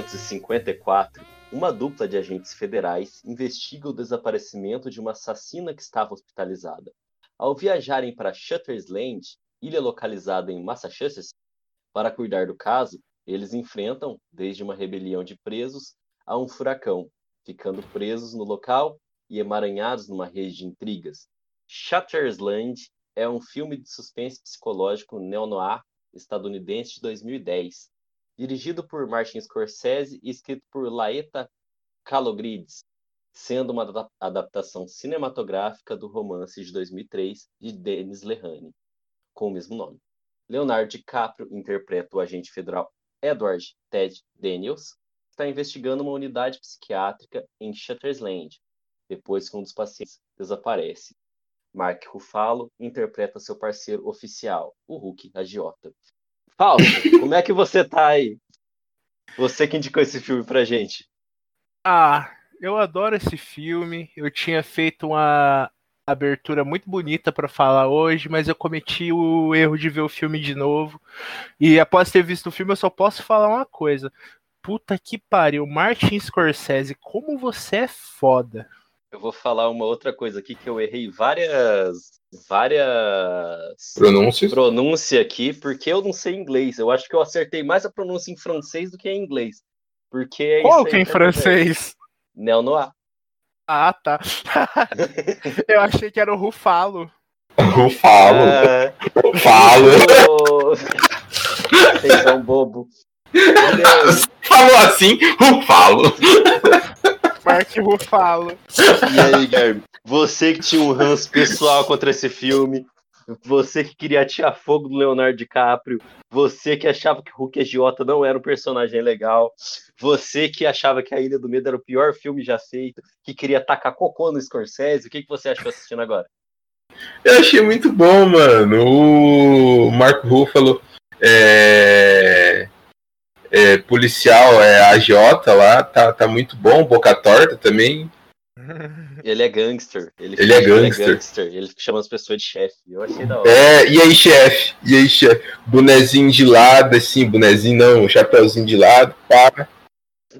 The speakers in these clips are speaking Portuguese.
1954, uma dupla de agentes federais investiga o desaparecimento de uma assassina que estava hospitalizada. Ao viajarem para Shutter's Land, ilha localizada em Massachusetts, para cuidar do caso, eles enfrentam, desde uma rebelião de presos a um furacão, ficando presos no local e emaranhados numa rede de intrigas. Shutter's Land é um filme de suspense psicológico neo-noir estadunidense de 2010, dirigido por Martin Scorsese e escrito por Laeta Kalogridis, sendo uma adaptação cinematográfica do romance de 2003 de Denis Lehane, com o mesmo nome. Leonardo DiCaprio interpreta o agente federal Edward Ted Daniels, que está investigando uma unidade psiquiátrica em Shutter's Land, depois que um dos pacientes desaparece. Mark Ruffalo interpreta seu parceiro oficial, o Hulk agiota, Paulo, como é que você tá aí? Você que indicou esse filme pra gente. Ah, eu adoro esse filme. Eu tinha feito uma abertura muito bonita para falar hoje, mas eu cometi o erro de ver o filme de novo. E após ter visto o filme, eu só posso falar uma coisa. Puta que pariu, Martin Scorsese, como você é foda. Eu vou falar uma outra coisa aqui que eu errei várias várias pronúncias pronúncia aqui, porque eu não sei inglês. Eu acho que eu acertei mais a pronúncia em francês do que em inglês. Porque é Qual que é em francês? Neo Noir. Ah, tá. eu achei que era o Rufalo. Rufalo. É... Rufalo. Vocês são bobo. Falou assim, Rufalo. Mark Rufalo. E aí, Guilherme? Você que tinha um ranço pessoal contra esse filme, você que queria tirar fogo do Leonardo DiCaprio, você que achava que Hulk Agiota não era um personagem legal, você que achava que A Ilha do Medo era o pior filme já feito, que queria tacar cocô no Scorsese, o que, que você achou assistindo agora? Eu achei muito bom, mano. O Marco Ruffalo é... é policial, é agiota lá, tá, tá muito bom. Boca Torta também. Ele é gangster. Ele, ele, é, gangster. ele é gangster. Ele chama as pessoas de chefe. Eu achei da hora. É, e aí, chefe? E aí, chefe? Bonezinho de lado, assim, bonezinho não, chapéuzinho de lado, pá.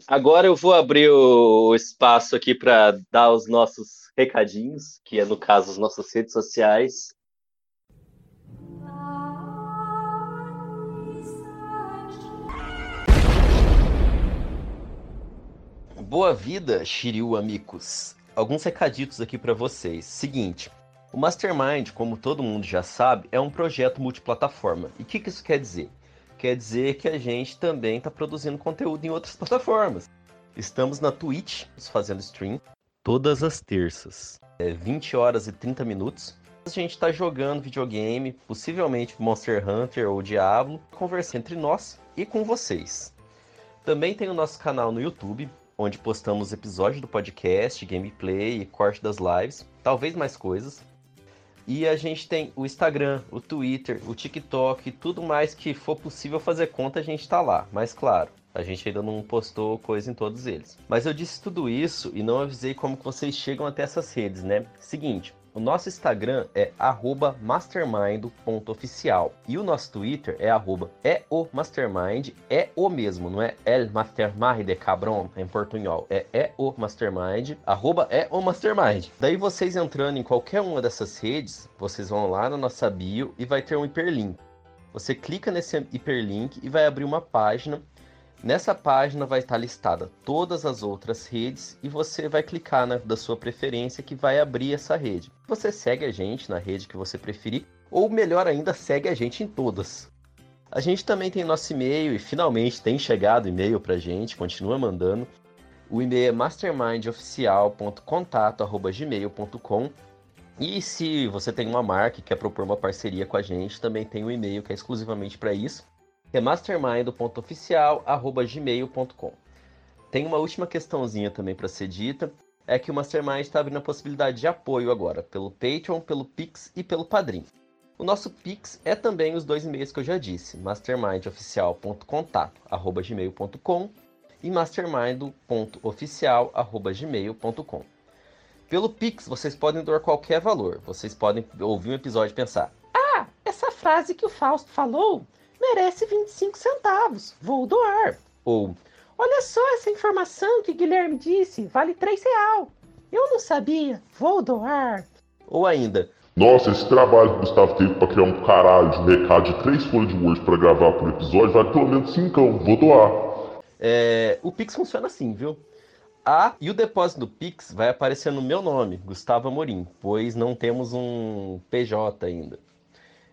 Agora eu vou abrir o espaço aqui para dar os nossos recadinhos, que é no caso as nossas redes sociais. Boa vida, Shiryu amigos. Alguns recaditos aqui para vocês. Seguinte, o Mastermind, como todo mundo já sabe, é um projeto multiplataforma. E o que, que isso quer dizer? Quer dizer que a gente também está produzindo conteúdo em outras plataformas. Estamos na Twitch, fazendo stream, todas as terças. É 20 horas e 30 minutos. A gente está jogando videogame, possivelmente Monster Hunter ou Diablo, conversando entre nós e com vocês. Também tem o nosso canal no YouTube, onde postamos episódios do podcast, gameplay, corte das lives, talvez mais coisas. E a gente tem o Instagram, o Twitter, o TikTok, tudo mais que for possível fazer conta, a gente tá lá. Mas claro, a gente ainda não postou coisa em todos eles. Mas eu disse tudo isso e não avisei como vocês chegam até essas redes, né? Seguinte, o nosso Instagram é mastermind.oficial e o nosso Twitter é arroba é o é o mesmo, não é el mastermind de cabron em portunhol, é é arroba é. Daí vocês entrando em qualquer uma dessas redes, vocês vão lá na nossa bio e vai ter um hiperlink. Você clica nesse hiperlink e vai abrir uma página Nessa página vai estar listada todas as outras redes e você vai clicar na da sua preferência que vai abrir essa rede. Você segue a gente na rede que você preferir ou melhor ainda, segue a gente em todas. A gente também tem nosso e-mail e finalmente tem chegado e-mail pra gente, continua mandando. O e-mail é mastermindoficial.contato@gmail.com. E se você tem uma marca e quer propor uma parceria com a gente, também tem um e-mail que é exclusivamente para isso, é mastermind.oficial@gmail.com. Tem uma última questãozinha também para ser dita, é que o Mastermind está abrindo a possibilidade de apoio agora, pelo Patreon, pelo Pix e pelo Padrim. O nosso Pix é também os dois e-mails que eu já disse, mastermindoficial.contato@gmail.com e mastermind.oficial@gmail.com. Pelo Pix, vocês podem doar qualquer valor. Vocês podem ouvir um episódio e pensar: "Ah, essa frase que o Fausto falou merece 25 centavos. Vou doar." Ou Olha só essa informação que Guilherme disse, vale 3 real. Eu não sabia, vou doar. Ou ainda, nossa, esse trabalho que o Gustavo teve pra criar um caralho de recado de três folhas de Word pra gravar por episódio vale pelo menos 5, vou doar. É, o Pix funciona assim, viu? Ah, e o depósito do Pix vai aparecer no meu nome, Gustavo Amorim, pois não temos um PJ ainda.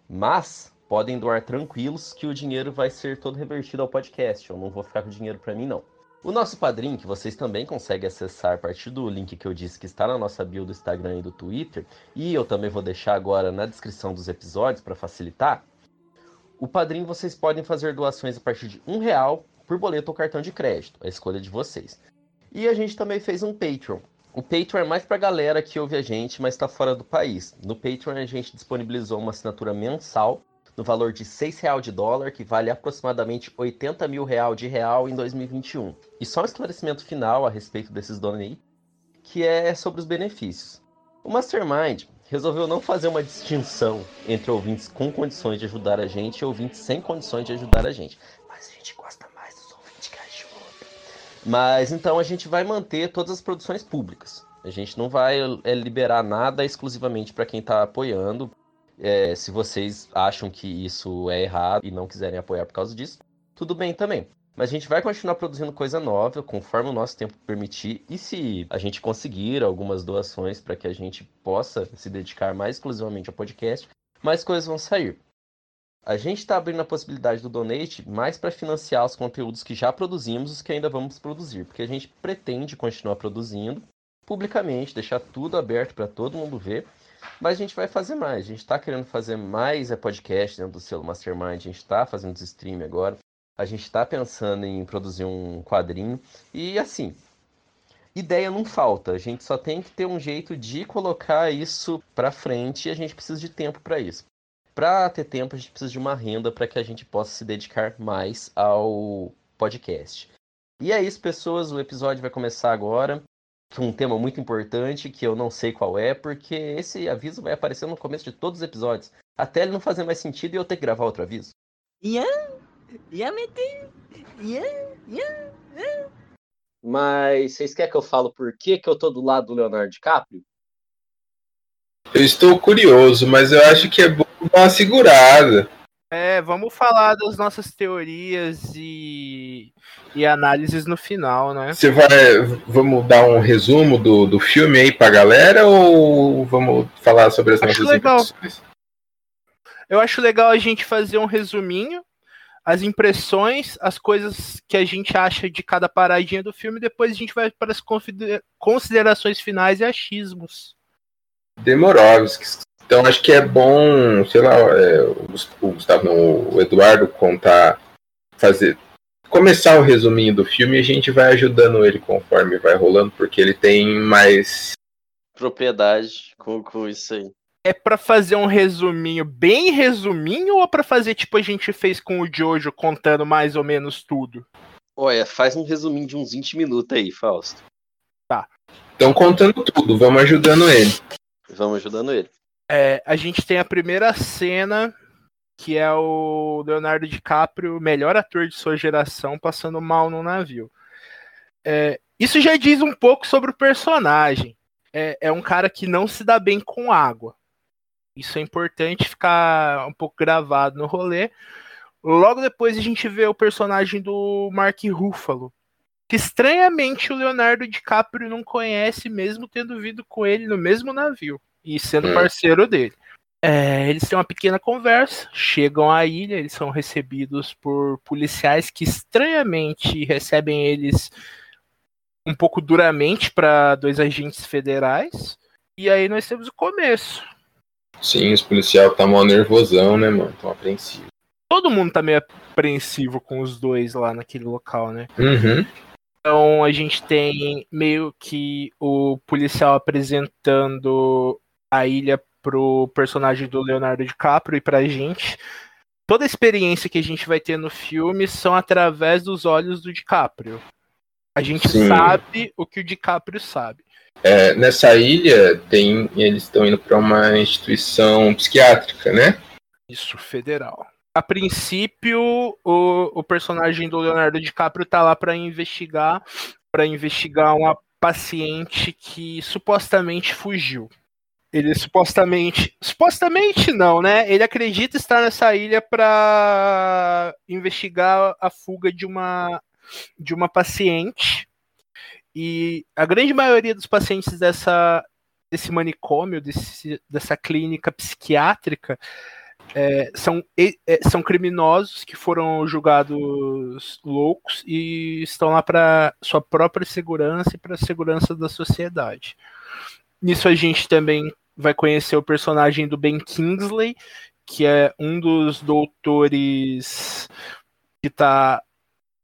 Mas podem doar tranquilos que o dinheiro vai ser todo revertido ao podcast. Eu não vou ficar com dinheiro para mim, não. O nosso padrinho, que vocês também conseguem acessar a partir do link que eu disse que está na nossa bio do Instagram e do Twitter, e eu também vou deixar agora na descrição dos episódios para facilitar. O padrinho vocês podem fazer doações a partir de um real por boleto ou cartão de crédito, a escolha de vocês. E a gente também fez um Patreon. O Patreon é mais para galera que ouve a gente, mas está fora do país. No Patreon a gente disponibilizou uma assinatura mensal no valor de R$ real de dólar, que vale aproximadamente 80 mil real de real em 2021. E só um esclarecimento final a respeito desses donate, que é sobre os benefícios. O Mastermind resolveu não fazer uma distinção entre ouvintes com condições de ajudar a gente e ouvintes sem condições de ajudar a gente. Mas a gente gosta mais dos ouvintes que ajudam. Mas então a gente vai manter todas as produções públicas. A gente não vai é, liberar nada exclusivamente para quem está apoiando, é, se vocês acham que isso é errado e não quiserem apoiar por causa disso, tudo bem também. Mas a gente vai continuar produzindo coisa nova conforme o nosso tempo permitir. E se a gente conseguir algumas doações para que a gente possa se dedicar mais exclusivamente ao podcast, mais coisas vão sair. A gente está abrindo a possibilidade do donate mais para financiar os conteúdos que já produzimos e os que ainda vamos produzir, porque a gente pretende continuar produzindo publicamente, deixar tudo aberto para todo mundo ver mas a gente vai fazer mais. A gente está querendo fazer mais é podcast dentro do selo Mastermind. A gente está fazendo stream agora. A gente está pensando em produzir um quadrinho. E assim, ideia não falta. A gente só tem que ter um jeito de colocar isso para frente e a gente precisa de tempo para isso. Para ter tempo, a gente precisa de uma renda para que a gente possa se dedicar mais ao podcast. E é isso, pessoas. O episódio vai começar agora um tema muito importante que eu não sei qual é, porque esse aviso vai aparecer no começo de todos os episódios. Até ele não fazer mais sentido e eu ter que gravar outro aviso. Yeah, yeah, yeah, yeah, yeah. Mas vocês querem que eu falo por que, que eu tô do lado do Leonardo DiCaprio? Eu estou curioso, mas eu acho que é bom dar uma segurada. É, vamos falar das nossas teorias e, e análises no final, né? Você vai. Vamos dar um resumo do, do filme aí pra galera ou vamos falar sobre as acho nossas legal. impressões? Eu acho legal a gente fazer um resuminho, as impressões, as coisas que a gente acha de cada paradinha do filme, depois a gente vai para as considerações finais e achismos. Demorovskis. Então acho que é bom, sei lá, é, o Gustavo, não, o Eduardo contar, fazer, começar o resuminho do filme e a gente vai ajudando ele conforme vai rolando, porque ele tem mais propriedade com, com isso aí. É para fazer um resuminho bem resuminho ou para fazer tipo a gente fez com o Jojo contando mais ou menos tudo? Olha, faz um resuminho de uns 20 minutos aí, Fausto. Tá. Estão contando tudo, vamos ajudando ele. Vamos ajudando ele. É, a gente tem a primeira cena, que é o Leonardo DiCaprio, melhor ator de sua geração, passando mal no navio. É, isso já diz um pouco sobre o personagem. É, é um cara que não se dá bem com água. Isso é importante ficar um pouco gravado no rolê. Logo depois a gente vê o personagem do Mark Ruffalo, que estranhamente o Leonardo DiCaprio não conhece, mesmo tendo vindo com ele no mesmo navio e sendo parceiro dele. É, eles têm uma pequena conversa, chegam à ilha, eles são recebidos por policiais que estranhamente recebem eles um pouco duramente para dois agentes federais. E aí nós temos o começo. Sim, os policiais tá mó nervosão, né, mano? Tão apreensivo. Todo mundo tá meio apreensivo com os dois lá naquele local, né? Uhum. Então a gente tem meio que o policial apresentando a ilha pro personagem do Leonardo DiCaprio e pra gente. Toda a experiência que a gente vai ter no filme são através dos olhos do DiCaprio. A gente Sim. sabe o que o DiCaprio sabe. É, nessa ilha tem. Eles estão indo pra uma instituição psiquiátrica, né? Isso, federal. A princípio, o, o personagem do Leonardo DiCaprio tá lá para investigar, para investigar uma paciente que supostamente fugiu. Ele supostamente, supostamente não, né? Ele acredita estar nessa ilha para investigar a fuga de uma de uma paciente. E a grande maioria dos pacientes dessa desse manicômio, desse, dessa clínica psiquiátrica, é, são, é, são criminosos que foram julgados loucos e estão lá para sua própria segurança e para a segurança da sociedade. Nisso a gente também vai conhecer o personagem do Ben Kingsley, que é um dos doutores que tá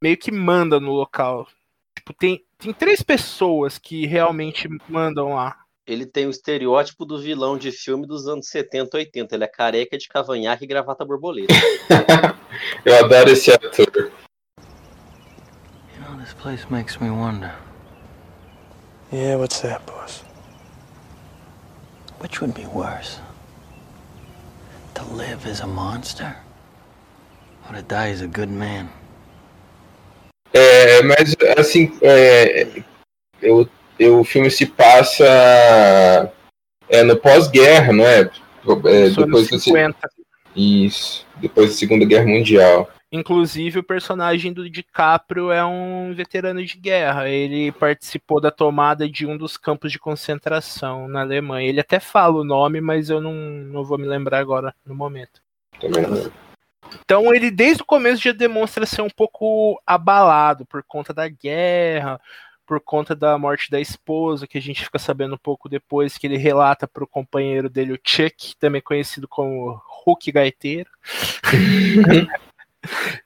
meio que manda no local. Tipo, tem, tem três pessoas que realmente mandam lá. Ele tem o estereótipo do vilão de filme dos anos 70, 80. Ele é careca de cavanhaque e gravata borboleta. Eu adoro esse ator. You know, this place makes me wonder Yeah, what's that, boss? Which would be worse? To live as a monster? Or to die as a good man? É, mas assim, é, eu, eu- o filme se passa é, no pós-guerra, não é? É, depois anos do, se- 50. isso, depois da Segunda Guerra Mundial. Inclusive, o personagem do DiCaprio é um veterano de guerra. Ele participou da tomada de um dos campos de concentração na Alemanha. Ele até fala o nome, mas eu não, não vou me lembrar agora no momento. Também não lembro. Então, ele desde o começo já demonstra ser um pouco abalado por conta da guerra, por conta da morte da esposa, que a gente fica sabendo um pouco depois, que ele relata para o companheiro dele, o Chuck, também conhecido como Hulk Gaiteiro.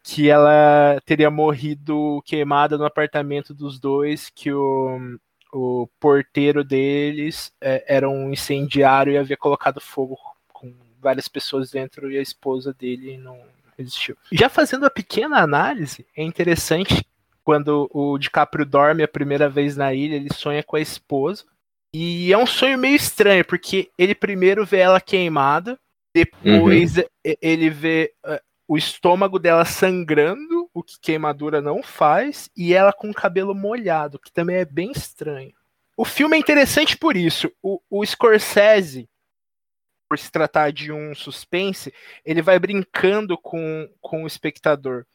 que ela teria morrido queimada no apartamento dos dois, que o, o porteiro deles é, era um incendiário e havia colocado fogo com várias pessoas dentro e a esposa dele não resistiu. Já fazendo a pequena análise, é interessante quando o DiCaprio dorme a primeira vez na ilha, ele sonha com a esposa. E é um sonho meio estranho, porque ele primeiro vê ela queimada, depois e- ele vê eh, o estômago dela sangrando, o que queimadura não faz, e ela com o cabelo molhado, que também é bem estranho. O filme é interessante por isso. O, o Scorsese, por se tratar de um suspense, ele vai brincando com, com o espectador.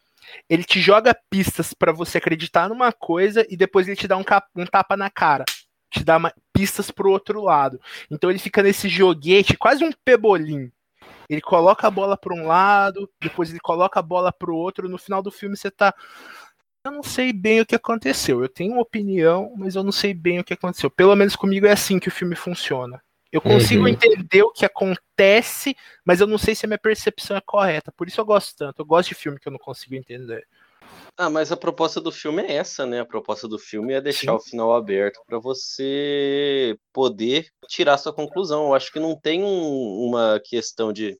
Ele te joga pistas pra você acreditar numa coisa e depois ele te dá um, um tapa na cara. Te dá pistas pro outro lado. Então ele fica nesse joguete, quase um pebolim. Ele coloca a bola para um lado, depois ele coloca a bola para o outro. No final do filme você tá. Eu não sei bem o que aconteceu. Eu tenho uma opinião, mas eu não sei bem o que aconteceu. Pelo menos comigo é assim que o filme funciona. Eu consigo Uhum. entender o que acontece, mas eu não sei se a minha percepção é correta. Por isso eu gosto tanto. Eu gosto de filme que eu não consigo entender. Ah, mas a proposta do filme é essa, né? A proposta do filme é deixar Sim. o final aberto pra você poder tirar sua conclusão. Eu acho que não tem um- uma questão de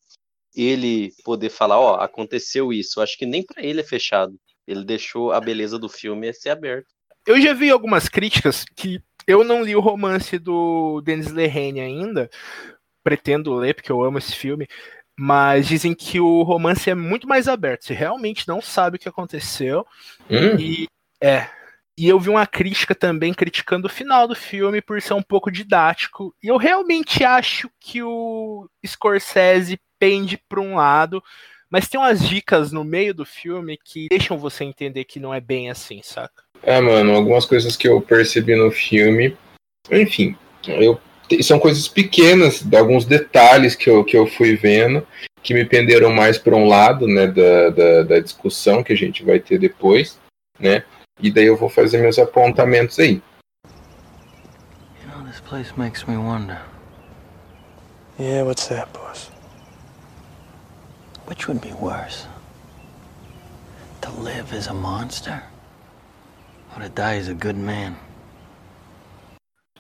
ele poder falar, ó, aconteceu isso. Eu acho que nem pra ele é fechado. Ele deixou a beleza do filme ser aberto. Eu já vi algumas críticas que eu não li o romance do Denis Lehane ainda. Pretendo ler, porque eu amo esse filme. Mas dizem que o romance é muito mais aberto. Você realmente não sabe o que aconteceu. Hum, E é. E eu vi uma crítica também criticando o final do filme por ser um pouco didático. E eu realmente acho que o Scorsese pende para um lado, mas tem umas dicas no meio do filme que deixam você entender que não é bem assim, saca? É, mano, algumas coisas que eu percebi no filme. Enfim, eu são coisas pequenas, alguns detalhes que eu, que eu fui vendo, que me penderam mais para um lado, né, da, da, da, discussão que a gente vai ter depois, né, e daí eu vou fazer meus apontamentos aí. You know, this place makes me wonder. Yeah, what's that, boss? Which would be worse? To live as a monster? Or to die as a good man?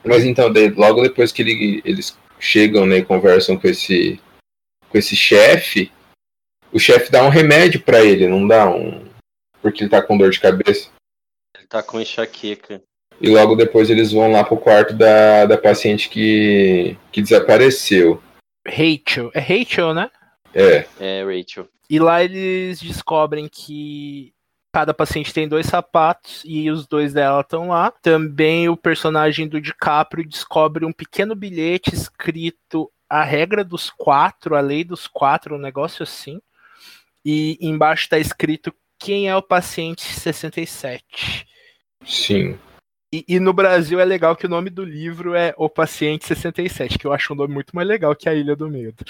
Mas então, daí, logo depois que ele, eles chegam né, e conversam com esse, com esse chefe, o chefe dá um remédio para ele, não dá um. Porque ele tá com dor de cabeça. Ele tá com enxaqueca. E logo depois eles vão lá pro quarto da, da paciente que, que desapareceu. Rachel. É Rachel, né? É. É, Rachel. E lá eles descobrem que cada paciente tem dois sapatos e os dois dela estão lá. Também o personagem do DiCaprio descobre um pequeno bilhete escrito a regra dos quatro, a lei dos quatro, um negócio assim. E embaixo está escrito quem é o paciente 67. Sim. E, e, no Brasil é legal que o nome do livro é O Paciente 67, que eu acho um nome muito mais legal que A Ilha do Medo.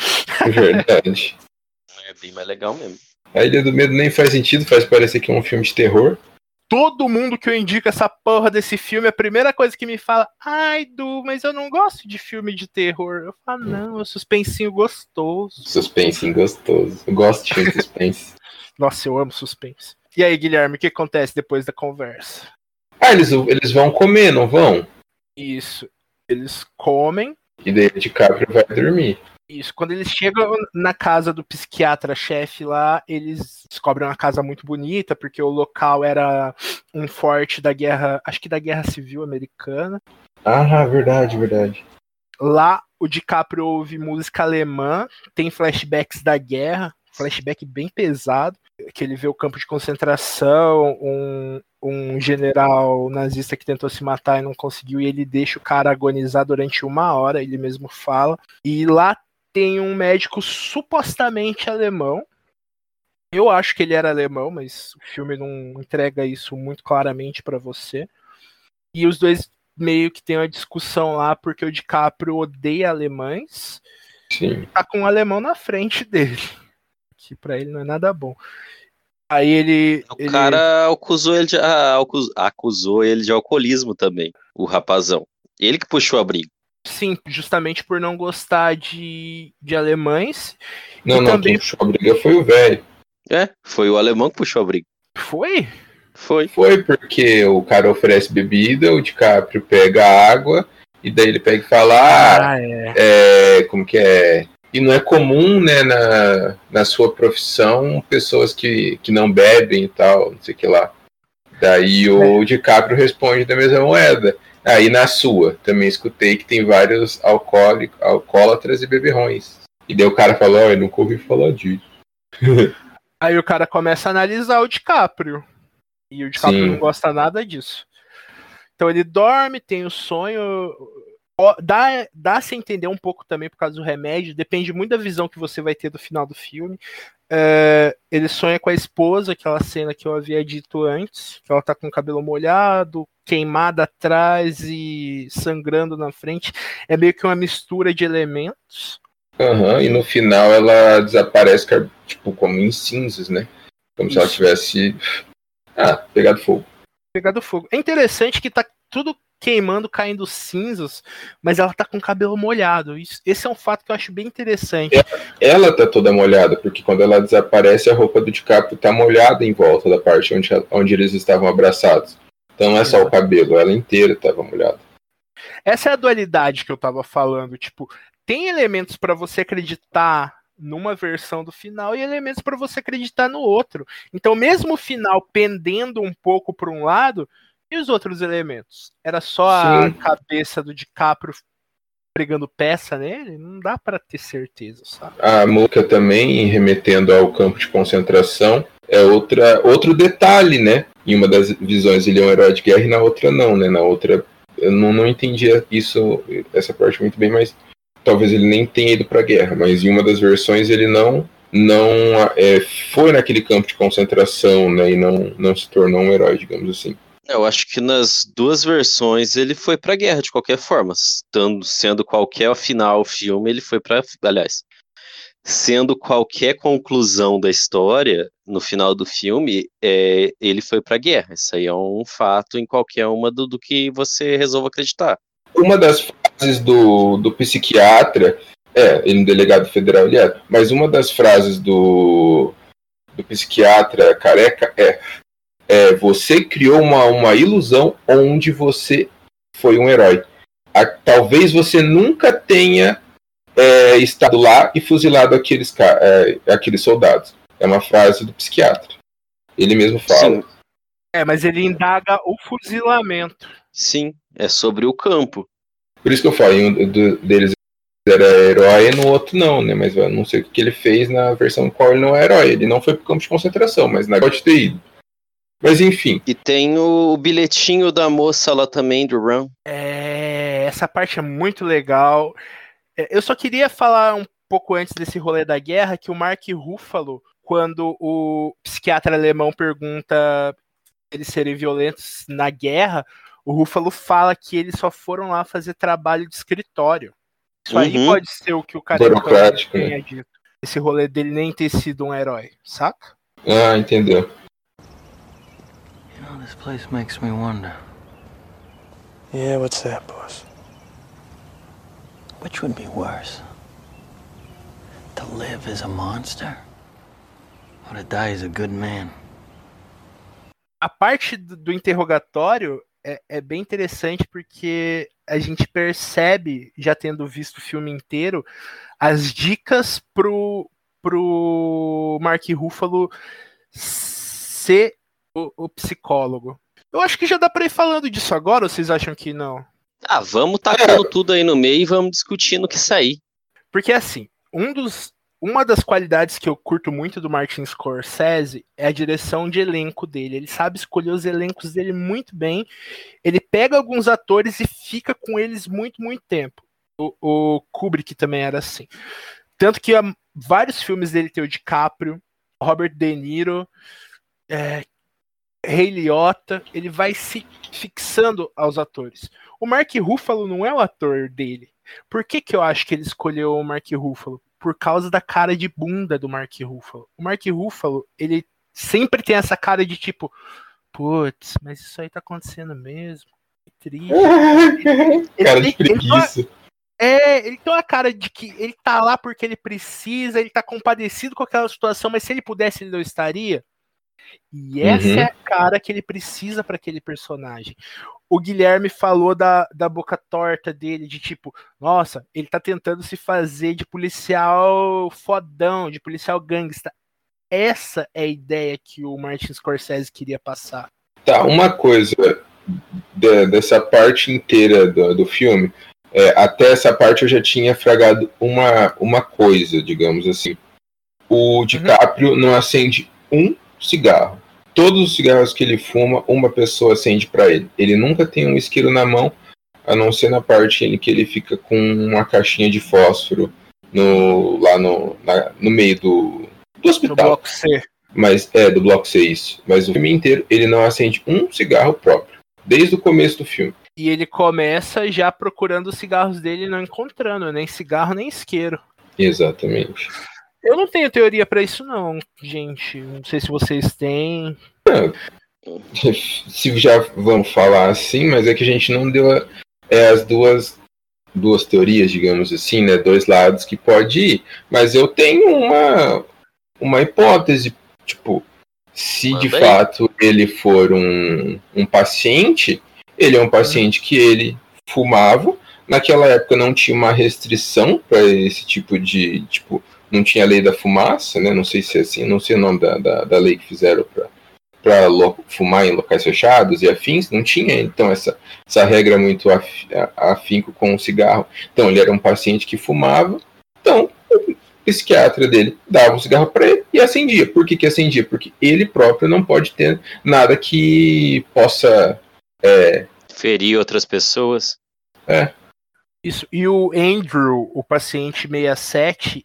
É verdade. é bem mais legal mesmo. A Ilha do Medo nem faz sentido, faz parecer que é um filme de terror. Todo mundo que eu indico essa porra desse filme, a primeira coisa que me fala, ai, Du, mas eu não gosto de filme de terror. Eu falo, não, é suspensinho gostoso. Suspensinho gostoso. Eu gosto de filme de suspense. Nossa, eu amo suspense. E aí, Guilherme, o que acontece depois da conversa? Ah, eles, eles vão comer, não vão? Isso. Eles comem. E daí de DiCaprio vai dormir. Isso, quando eles chegam na casa do psiquiatra-chefe lá, eles descobrem uma casa muito bonita, porque o local era um forte da guerra, acho que da guerra civil americana. Ah, verdade, verdade. Lá o DiCaprio ouve música alemã, tem flashbacks da guerra, flashback bem pesado, que ele vê o campo de concentração, um, um general nazista que tentou se matar e não conseguiu, e ele deixa o cara agonizar durante uma hora, ele mesmo fala. E lá tem um médico supostamente alemão. Eu acho que ele era alemão, mas o filme não entrega isso muito claramente para você. E os dois meio que tem uma discussão lá porque o DiCaprio odeia alemães. Sim. Tá com um alemão na frente dele. Que para ele não é nada bom. Aí ele. O ele... cara acusou ele, de, ah, acusou ele de alcoolismo também, o rapazão. Ele que puxou a briga. Sim, justamente por não gostar de, de alemães. Não, não, também... quem puxou a briga foi o velho. É, foi o alemão que puxou a briga. Foi? Foi. Foi porque o cara oferece bebida, o DiCaprio pega água, e daí ele pega e fala, ah, ah é. é. Como que é? E não é comum, né, na, na sua profissão, pessoas que, que não bebem e tal, não sei o que lá. Daí o é. DiCaprio responde da mesma moeda. Aí na sua, também escutei que tem vários alcoólicos, alcoólatras e beberrões. E daí o cara falou, oh, eu nunca ouvi falar disso. Aí o cara começa a analisar o DiCaprio. E o DiCaprio Sim. não gosta nada disso. Então ele dorme, tem o sonho. Dá, dá se entender um pouco também por causa do remédio, depende muito da visão que você vai ter do final do filme. É, ele sonha com a esposa, aquela cena que eu havia dito antes, que ela tá com o cabelo molhado, queimada atrás e sangrando na frente. É meio que uma mistura de elementos. Uhum, e no final ela desaparece, tipo, como em cinzas, né? Como Isso. se ela tivesse. Ah, pegado fogo. Pegado fogo. É interessante que tá tudo queimando, caindo cinzas, mas ela tá com o cabelo molhado. Isso, esse é um fato que eu acho bem interessante. Ela, ela tá toda molhada, porque quando ela desaparece, a roupa do DiCaprio tá molhada em volta da parte onde, onde eles estavam abraçados. Então não é só o cabelo, ela inteira estava molhada. Essa é a dualidade que eu estava falando. Tipo, tem elementos para você acreditar numa versão do final e elementos para você acreditar no outro. Então, mesmo o final pendendo um pouco para um lado, e os outros elementos? Era só Sim. a cabeça do DiCaprio pregando peça nele? Não dá para ter certeza, sabe? A Muka também, remetendo ao campo de concentração, é outra, outro detalhe, né? Em uma das visões ele é um herói de guerra e na outra não, né? Na outra eu não, não entendia isso, essa parte muito bem, mas talvez ele nem tenha ido para a guerra, mas em uma das versões ele não não é, foi naquele campo de concentração, né? E não, não se tornou um herói, digamos assim. Eu acho que nas duas versões ele foi pra guerra de qualquer forma. Sendo qualquer final filme, ele foi pra. Aliás, sendo qualquer conclusão da história no final do filme, é, ele foi pra guerra. Isso aí é um fato em qualquer uma do, do que você resolva acreditar. Uma das frases do, do psiquiatra, é, ele é um delegado federal, ele é, mas uma das frases do, do psiquiatra careca é, é você criou uma, uma ilusão onde você foi um herói. A, talvez você nunca tenha é, estado lá e fuzilado aqueles, é, aqueles soldados. É uma frase do psiquiatra. Ele mesmo fala. Sim. É, mas ele indaga o fuzilamento. Sim, é sobre o campo. Por isso que eu falo, em um do, deles era herói e no outro não, né? Mas eu não sei o que ele fez na versão qual ele não é herói. Ele não foi pro campo de concentração, mas na pode ter ido. Mas enfim. E tem o bilhetinho da moça lá também, do Run. É, essa parte é muito legal. É, eu só queria falar um pouco antes desse rolê da guerra que o Mark Ruffalo, quando o psiquiatra alemão pergunta eles serem violentos na guerra, o Ruffalo fala que eles só foram lá fazer trabalho de escritório. Isso uhum. aí pode ser o que o cara tenha né? dito. Esse rolê dele nem ter sido um herói, saca? Ah, entendeu. Know, this place makes me wonder. Yeah, what's that, boss? Which would be worse? To live as a monster? Or to die as a good man? A parte do, do interrogatório é, é, bem interessante porque a gente percebe, já tendo visto o filme inteiro, as dicas pro, pro Mark Ruffalo ser o, o psicólogo. Eu acho que já dá pra ir falando disso agora, ou vocês acham que não? Ah, vamos tacando tudo aí no meio e vamos discutindo o que sair. Porque assim, um dos, uma das qualidades que eu curto muito do Martin Scorsese é a direção de elenco dele. Ele sabe escolher os elencos dele muito bem. Ele pega alguns atores e fica com eles muito, muito tempo. O, o Kubrick também era assim. Tanto que há vários filmes dele tem o DiCaprio, Robert De Niro, é, Ray Liotta, ele vai se fixando aos atores. O Mark Ruffalo não é o ator dele. Por que, que eu acho que ele escolheu o Mark Ruffalo? por causa da cara de bunda do Mark Ruffalo. O Mark Ruffalo, ele sempre tem essa cara de tipo, putz, mas isso aí tá acontecendo mesmo. Que triste. ele, cara de preguiça. Ele, é, ele tem uma cara de que ele tá lá porque ele precisa, ele tá compadecido com aquela situação, mas se ele pudesse, ele não estaria. E essa uhum. é a cara que ele precisa para aquele personagem o Guilherme falou da, da boca torta dele, de tipo, nossa, ele tá tentando se fazer de policial fodão, de policial gangsta. Essa é a ideia que o Martin Scorsese queria passar. Tá, uma coisa de, dessa parte inteira do, do filme, é, até essa parte eu já tinha fragado uma, uma coisa, digamos assim. O uhum. DiCaprio uhum. não acende um cigarro todos os cigarros que ele fuma, uma pessoa acende para ele. Ele nunca tem um isqueiro na mão, a não ser na parte em que ele fica com uma caixinha de fósforo no, lá no, na, no meio do, do hospital. Do bloco C. Mas é, do bloco C, isso. Mas o filme inteiro ele não acende um cigarro próprio. Desde o começo do filme. E ele começa já procurando os cigarros dele e não encontrando, nem cigarro nem isqueiro. Exatamente. Eu não tenho teoria para isso, não, gente. Não sei se vocês têm. É, se já vamos falar assim, mas é que a gente não deu é, as duas duas teorias, digamos assim, né? Dois lados que pode ir. Mas eu tenho uma, uma hipótese, tipo, se de fato ele for um, um paciente, ele é um paciente que ele fumava. Naquela época não tinha uma restrição para esse tipo de, tipo, não tinha a lei da fumaça, né? Não sei se é assim, não sei o nome da, da, da lei que fizeram para fumar em locais fechados e afins, não tinha então essa, essa regra muito af, afinco com o cigarro. Então ele era um paciente que fumava, então o psiquiatra dele dava um cigarro para ele e acendia. Por que, que acendia? Porque ele próprio não pode ter nada que possa é... ferir outras pessoas. É. Isso. E o Andrew, o paciente 67,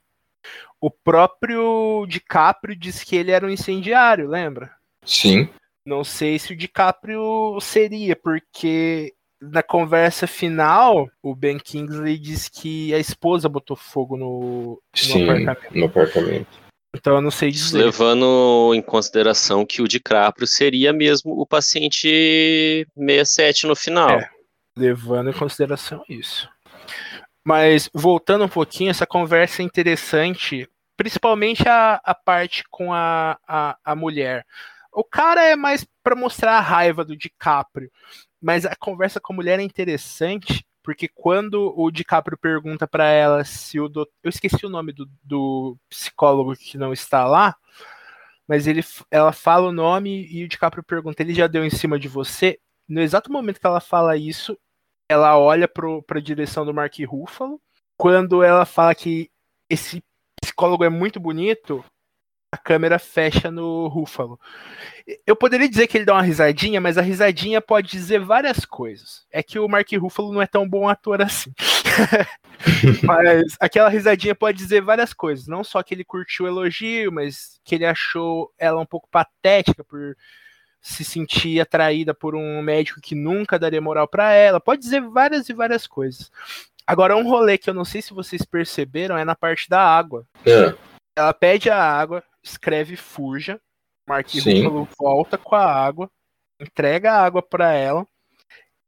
o próprio DiCaprio disse que ele era um incendiário, lembra? Sim. Não sei se o DiCaprio seria, porque na conversa final, o Ben Kingsley diz que a esposa botou fogo no, no Sim, apartamento. no apartamento. Então eu não sei dizer. levando em consideração que o DiCaprio seria mesmo o paciente 67 no final. É. Levando em consideração isso. Mas voltando um pouquinho, essa conversa é interessante, principalmente a, a parte com a, a, a mulher. O cara é mais para mostrar a raiva do DiCaprio, mas a conversa com a mulher é interessante, porque quando o DiCaprio pergunta para ela se o. Eu esqueci o nome do, do psicólogo que não está lá, mas ele, ela fala o nome e o DiCaprio pergunta: ele já deu em cima de você? No exato momento que ela fala isso, ela olha para a direção do Mark Ruffalo. Quando ela fala que esse psicólogo é muito bonito, a câmera fecha no Ruffalo. Eu poderia dizer que ele dá uma risadinha, mas a risadinha pode dizer várias coisas. É que o Mark Ruffalo não é tão bom ator assim. mas aquela risadinha pode dizer várias coisas. Não só que ele curtiu o elogio, mas que ele achou ela um pouco patética por se sentir atraída por um médico que nunca daria moral para ela. Pode dizer várias e várias coisas. Agora, um rolê que eu não sei se vocês perceberam é na parte da água. É, Ela pede a água, escreve Furja, Mark. Ruffalo volta com a água, entrega a água para ela,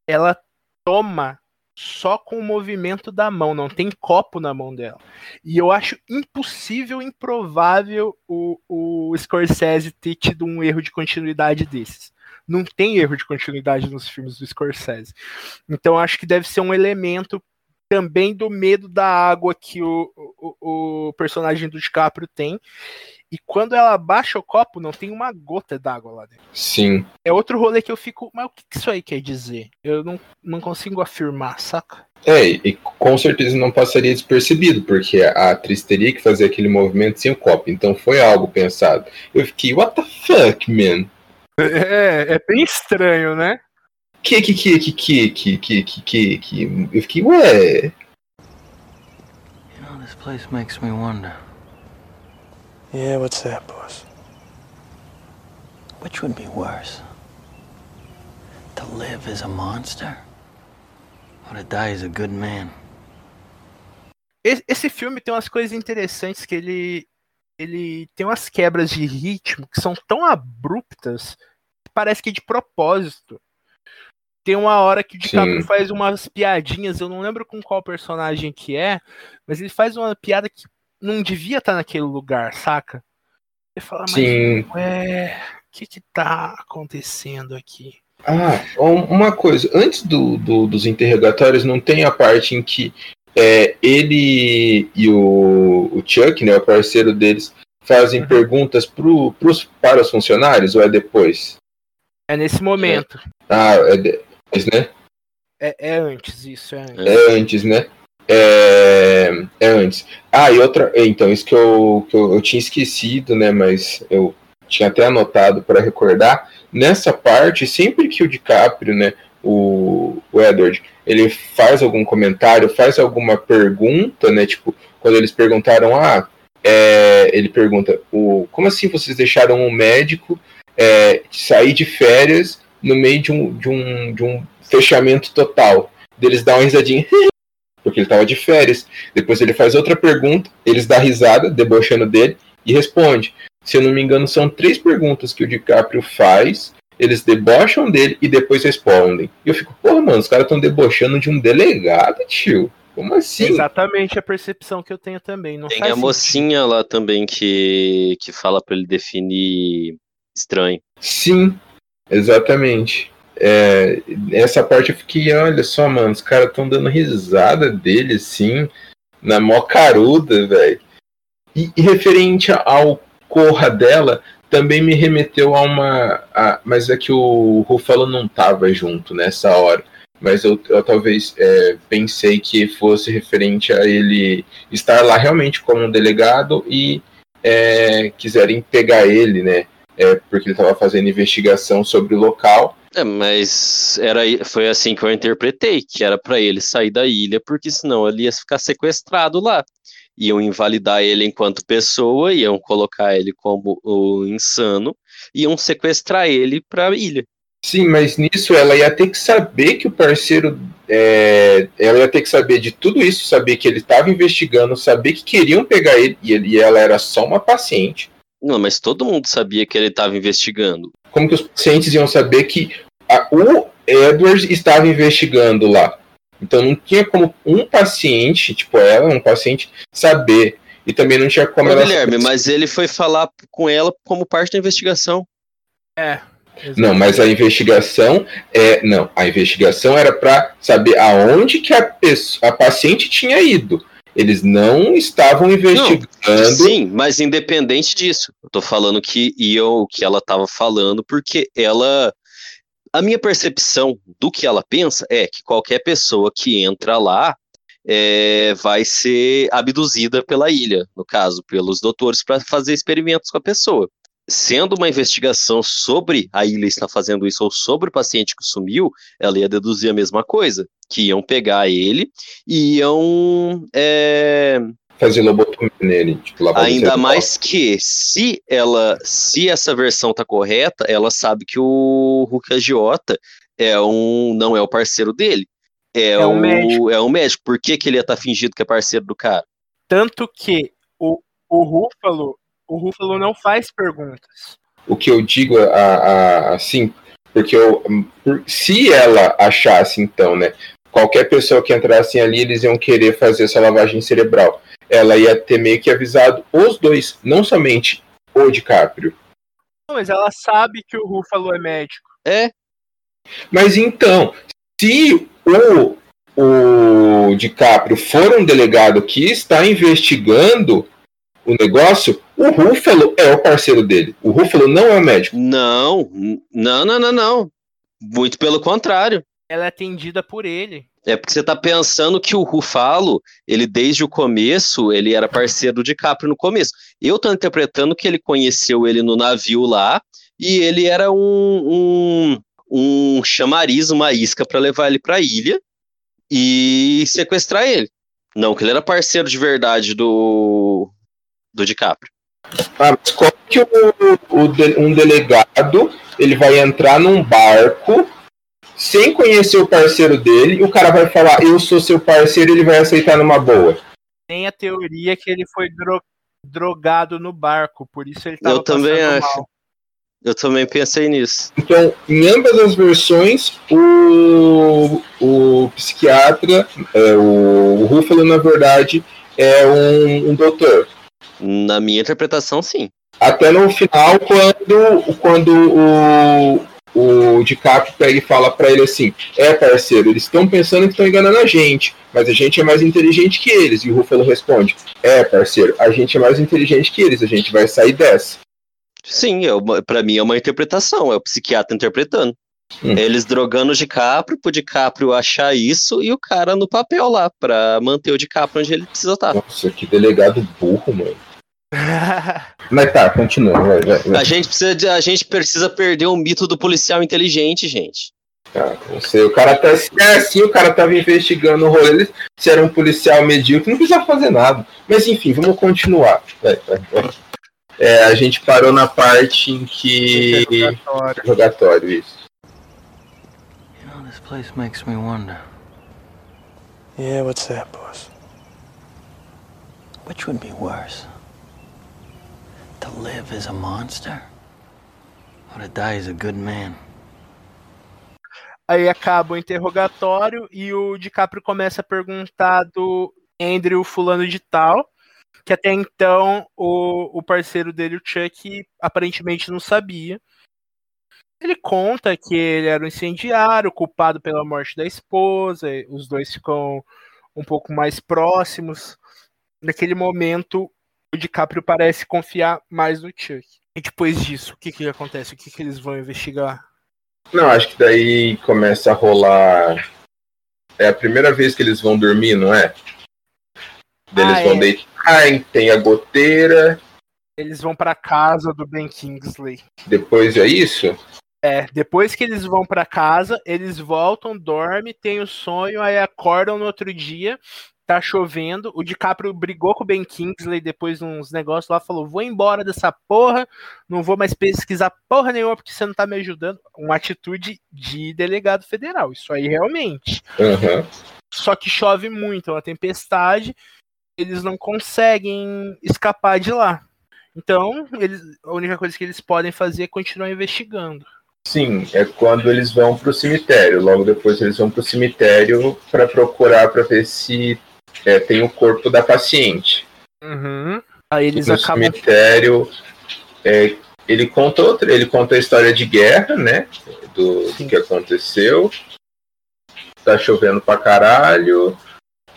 ela toma só com o movimento da mão, não tem copo na mão dela. E eu acho impossível, improvável o, o Scorsese ter tido um erro de continuidade desses. Não tem erro de continuidade nos filmes do Scorsese. Então acho que deve ser um elemento também do medo da água que o, o, o personagem do DiCaprio tem. E quando ela baixa o copo, não tem uma gota d'água lá dentro. sim. É outro rolê que eu fico, mas o que que isso aí quer dizer? Eu não, não consigo afirmar, saca? É, e com certeza não passaria despercebido, porque a atriz teria que fazer aquele movimento sem o copo. Então foi algo pensado. Eu fiquei, what the fuck, man? É, é bem estranho, né? Que, que, que, que, que, que, que, que, que, que. Eu fiquei, ué. You know, this place makes me wonder Yeah, what's that, boss? which would be worse? To live as a monster? Or to die as a good man? Esse, filme tem umas coisas interessantes que ele ele tem umas quebras de ritmo que são tão abruptas que parece que é de propósito. Tem uma hora que o DiCaprio Sim. faz umas piadinhas, eu não lembro com qual personagem que é, mas ele faz uma piada que não devia estar naquele lugar, saca? Você fala, mas Sim. ué, o que que tá acontecendo aqui? Ah, um- uma coisa. Antes do, do- dos interrogatórios, não tem a parte em que é, ele e o, o Chuck, né, o parceiro deles, fazem Uhum. perguntas pro, pros, para os funcionários ou é depois? É nesse momento. Ah, é depois, né? É, é antes, isso, é antes. É antes, né? É, é antes. Ah, e outra. Então, isso que eu, que eu, eu tinha esquecido, né? Mas eu tinha até anotado para recordar. Nessa parte, sempre que o DiCaprio, né? O, o Edward, ele faz algum comentário, faz alguma pergunta, né? Tipo, quando eles perguntaram, ah, é, ele pergunta, o, como assim vocês deixaram um médico é, sair de férias no meio de um, de um, de um fechamento total? Deles dão uma risadinha, porque ele estava de férias. Depois ele faz outra pergunta, eles dão risada, debochando dele, e responde. Se eu não me engano, são três perguntas que o DiCaprio faz, eles debocham dele e depois respondem. E eu fico, porra, mano, os caras estão debochando de um delegado, tio. Como assim? Exatamente a percepção que eu tenho também. Não Tem faz a sentido. mocinha lá também que, que fala pra ele definir estranho. Sim, exatamente. É, essa parte eu fiquei, olha só, mano, os caras estão dando risada dele, assim, na mó caruda, velho. E, e referente ao corra dela, também me remeteu a uma. a- mas é que o Ruffalo não tava junto nessa hora. Mas eu, eu talvez é, pensei que fosse referente a ele estar lá realmente como um delegado e é, quiserem pegar ele, né? é, porque ele estava fazendo investigação sobre o local É, mas era, foi assim que eu interpretei, que era para ele sair da ilha, porque senão ele ia ficar sequestrado lá. Iam invalidar ele enquanto pessoa, iam colocar ele como o insano, iam sequestrar ele para a ilha. Sim, mas nisso ela ia ter que saber que o parceiro. É, ela ia ter que saber de tudo isso, saber que ele estava investigando, saber que queriam pegar ele e, ele, e ela era só uma paciente. Não, mas todo mundo sabia que ele estava investigando. Como que os pacientes iam saber que a, o Edwards estava investigando lá? Então não tinha como um paciente, tipo ela, um paciente, saber. E também não tinha como Ô, ela. Guilherme, mas ele foi falar com ela como parte da investigação. É. Não, mas a investigação é. Não, a investigação era para saber aonde que a, pessoa, a paciente tinha ido. Eles não estavam investigando. Não, sim, mas independente disso, eu tô falando que iam o que ela estava falando, porque ela. A minha percepção do que ela pensa é que qualquer pessoa que entra lá é, vai ser abduzida pela ilha, no caso, pelos doutores, para fazer experimentos com a pessoa sendo uma investigação sobre a ilha estar fazendo isso ou sobre o paciente que sumiu, ela ia deduzir a mesma coisa, que iam pegar ele e iam é... fazer lobotomia nele, tipo, ainda mais que se ela, se essa versão tá correta, ela sabe que o Hulk Agiota é um, não é o parceiro dele, é, é o, um médico. é um médico. Por que, que ele ia estar tá fingindo que é parceiro do cara? Tanto que o, o Ruffalo o Ruffalo não faz perguntas. O que eu digo a, a, assim, porque eu, se ela achasse então, né, qualquer pessoa que entrasse ali, eles iam querer fazer essa lavagem cerebral. Ela ia ter meio que avisado os dois, não somente o DiCaprio. Não, mas ela sabe que o Ruffalo é médico. É. Mas então, se o, o DiCaprio for um delegado que está investigando o negócio, o Ruffalo é o parceiro dele. O Ruffalo não é o médico. Não, não, não, não, não. Muito pelo contrário. Ela é atendida por ele. É porque você tá pensando que o Ruffalo, ele desde o começo, ele era parceiro do DiCaprio no começo. Eu tô interpretando que ele conheceu ele no navio lá e ele era um, um, um chamariz, uma isca para levar ele pra ilha e sequestrar ele. Não, que ele era parceiro de verdade do, do DiCaprio. Ah, mas como que o, o, um delegado ele vai entrar num barco sem conhecer o parceiro dele e o cara vai falar, eu sou seu parceiro, ele vai aceitar numa boa. Tem a teoria que ele foi dro drogado no barco, por isso ele tava Eu também acho. Mal. Eu também pensei nisso. Então, em ambas as versões, o, o psiquiatra, é, o, o Ruffalo, na verdade, é um, um doutor. Na minha interpretação, sim. Até no final, quando, quando o, o DiCaprio pega e fala para ele assim: É, parceiro, eles estão pensando que estão enganando a gente, mas a gente é mais inteligente que eles. E o Ruffalo responde: É, parceiro, a gente é mais inteligente que eles, a gente vai sair dessa. Sim, é para mim é uma interpretação, é o psiquiatra interpretando. Hum. Eles drogando o DiCaprio, pro DiCaprio achar isso e o cara no papel lá, pra manter o DiCaprio onde ele precisa estar. Nossa, que delegado burro, mano. Mas tá, continua. Vai, vai, vai. A, gente precisa de, a gente precisa perder o mito do policial inteligente, gente. Ah, não sei, o cara tá é assim, o cara tava investigando o rolê, se era um policial medíocre, não precisava fazer nada. Mas enfim, vamos continuar. Vai, vai, é, a gente parou na parte em que. Rogatório. Rogatório, isso. You know, this place makes me wonder. Yeah, what's that, boss? Which would be worse? To live as a monster? Or to die as a good man? Aí acaba o interrogatório e o DiCaprio começa a perguntar do Andrew fulano de tal, que até então o, o parceiro dele, o Chuck, aparentemente não sabia. Ele conta que ele era um incendiário, culpado pela morte da esposa, os dois ficam um pouco mais próximos. Naquele momento, o DiCaprio parece confiar mais no Chuck. E depois disso, o que, que acontece? O que, que eles vão investigar? Não, acho que daí começa a rolar. É a primeira vez que eles vão dormir, não é? Eles ah, vão é. deitar, tem a goteira. Eles vão para casa do Ben Kingsley. Depois é isso? É, depois que eles vão pra casa, eles voltam, dormem, tem o sonho, aí acordam no outro dia, tá chovendo. O DiCaprio brigou com o Ben Kingsley depois de uns negócios lá, falou: vou embora dessa porra, não vou mais pesquisar porra nenhuma porque você não tá me ajudando. Uma atitude de delegado federal, isso aí realmente. Aham. Só que chove muito, é uma tempestade, eles não conseguem escapar de lá. Então, eles, a única coisa que eles podem fazer é continuar investigando. Sim, é quando eles vão pro cemitério. Logo depois eles vão pro cemitério para procurar para ver se é, tem o corpo da paciente. Uhum. Aí eles no acabam. cemitério, é, ele conta outra, ele conta a história de guerra, né? Do, do que aconteceu. Tá chovendo pra caralho.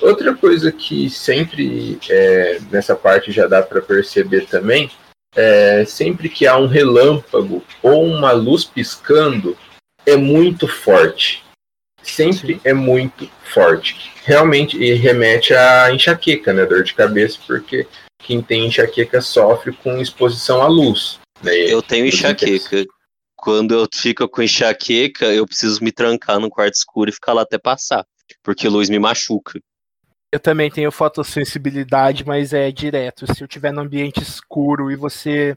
Outra coisa que sempre é, nessa parte já dá para perceber também é sempre que há um relâmpago ou uma luz piscando é muito forte. Sempre é muito forte. Realmente e remete à enxaqueca, né? Dor de cabeça, porque quem tem enxaqueca sofre com exposição à luz. Né? Eu tenho enxaqueca. Quando eu fico com enxaqueca, eu preciso me trancar num quarto escuro e ficar lá até passar. Porque luz me machuca. Eu também tenho fotossensibilidade, mas é direto. Se eu tiver no ambiente escuro e você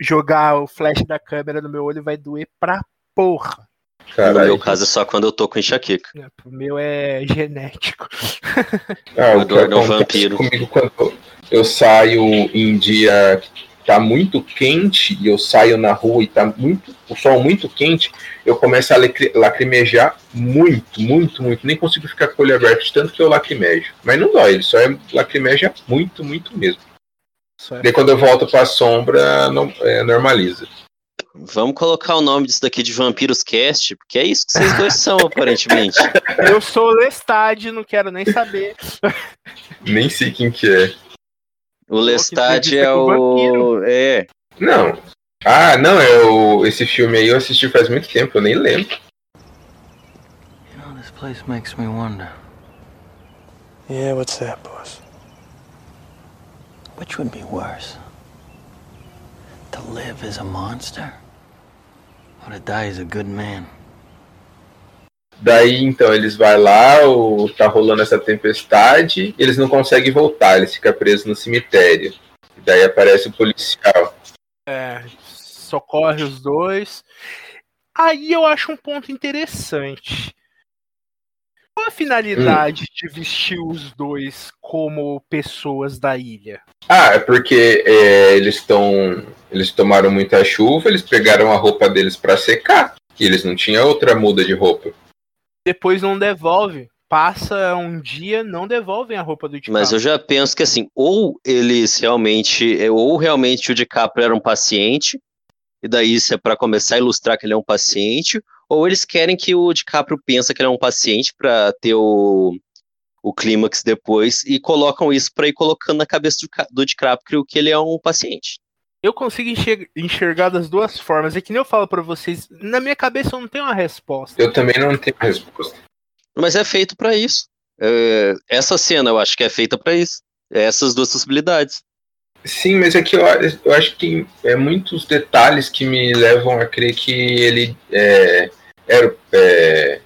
jogar o flash da câmera no meu olho, vai doer pra porra. No Caralho. meu caso é só quando eu tô com enxaqueca. né? O meu é genético. Ah, o que é um acontece vampiro. comigo quando eu saio em dia que tá muito quente e eu saio na rua e tá muito, o sol muito quente, eu começo a lacri- lacrimejar muito, muito, muito. Nem consigo ficar com o olho aberto de tanto que eu lacrimejo. Mas não dói, ele só é lacrimeja muito, muito mesmo. É Daí quando eu volto pra sombra, não- é, normaliza. Vamos colocar o nome disso daqui de Vampiros Cast, porque é isso que vocês dois são, aparentemente. Eu sou o Lestat, não quero nem saber. Nem sei quem que é. O Lestat entrevista é o. É. Não. Ah, não, é o, esse filme aí eu assisti faz muito tempo, eu nem lembro. You know, this place makes me wonder Yeah, what's that, boss? which would be worse? To live as a monster? Or to die as a good man? Daí então eles vai lá, o, tá rolando essa tempestade, eles não conseguem voltar, eles ficam presos no cemitério. E daí aparece o policial. É, socorre os dois. Aí eu acho um ponto interessante. Qual a finalidade de vestir os dois como pessoas da ilha? Ah, é porque é, eles estão. Eles tomaram muita chuva, eles pegaram a roupa deles pra secar. E eles não tinham outra muda de roupa. Depois não devolve. Passa um dia, não devolvem a roupa do DiCaprio. Mas eu já penso que assim, ou eles realmente, ou realmente o DiCaprio era um paciente, e daí isso é para começar a ilustrar que ele é um paciente, ou eles querem que o DiCaprio pensa que ele é um paciente para ter o, o clímax depois e colocam isso para ir colocando na cabeça do, do DiCaprio que ele é um paciente. Eu consigo enxer- enxergar das duas formas. É que nem eu falo pra vocês, na minha cabeça eu não tenho uma resposta. Eu também não tenho resposta. Mas é feito para isso. É, essa cena eu acho que é feita para isso. É essas duas possibilidades. Sim, mas é que eu, eu acho que é muitos detalhes que me levam a crer que ele é, era. é,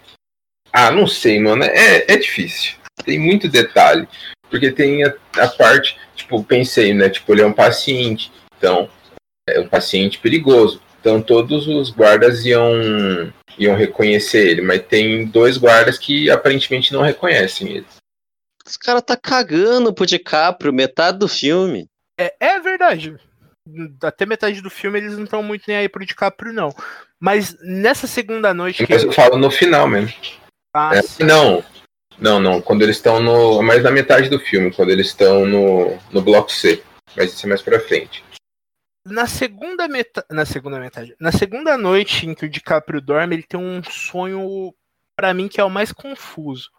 ah, não sei, mano. É, é difícil. Tem muito detalhe. Porque tem a, a parte, tipo, pensei, né? Tipo, ele é um paciente. Então, é um paciente perigoso. Então todos os guardas iam, iam reconhecer ele, mas tem dois guardas que aparentemente não reconhecem ele. Os caras tá cagando pro DiCaprio metade do filme. É, é verdade. Até metade do filme eles não estão muito nem aí pro DiCaprio, não. Mas nessa segunda noite que. Mas eu falo no final mesmo. Ah, É, não, não, não. Quando eles estão no. Mais na metade do filme, quando eles estão no, no bloco C. Mas isso é mais pra frente. Na segunda metade. Na segunda metade. Na segunda noite em que o DiCaprio dorme, ele tem um sonho, pra mim, que é o mais confuso.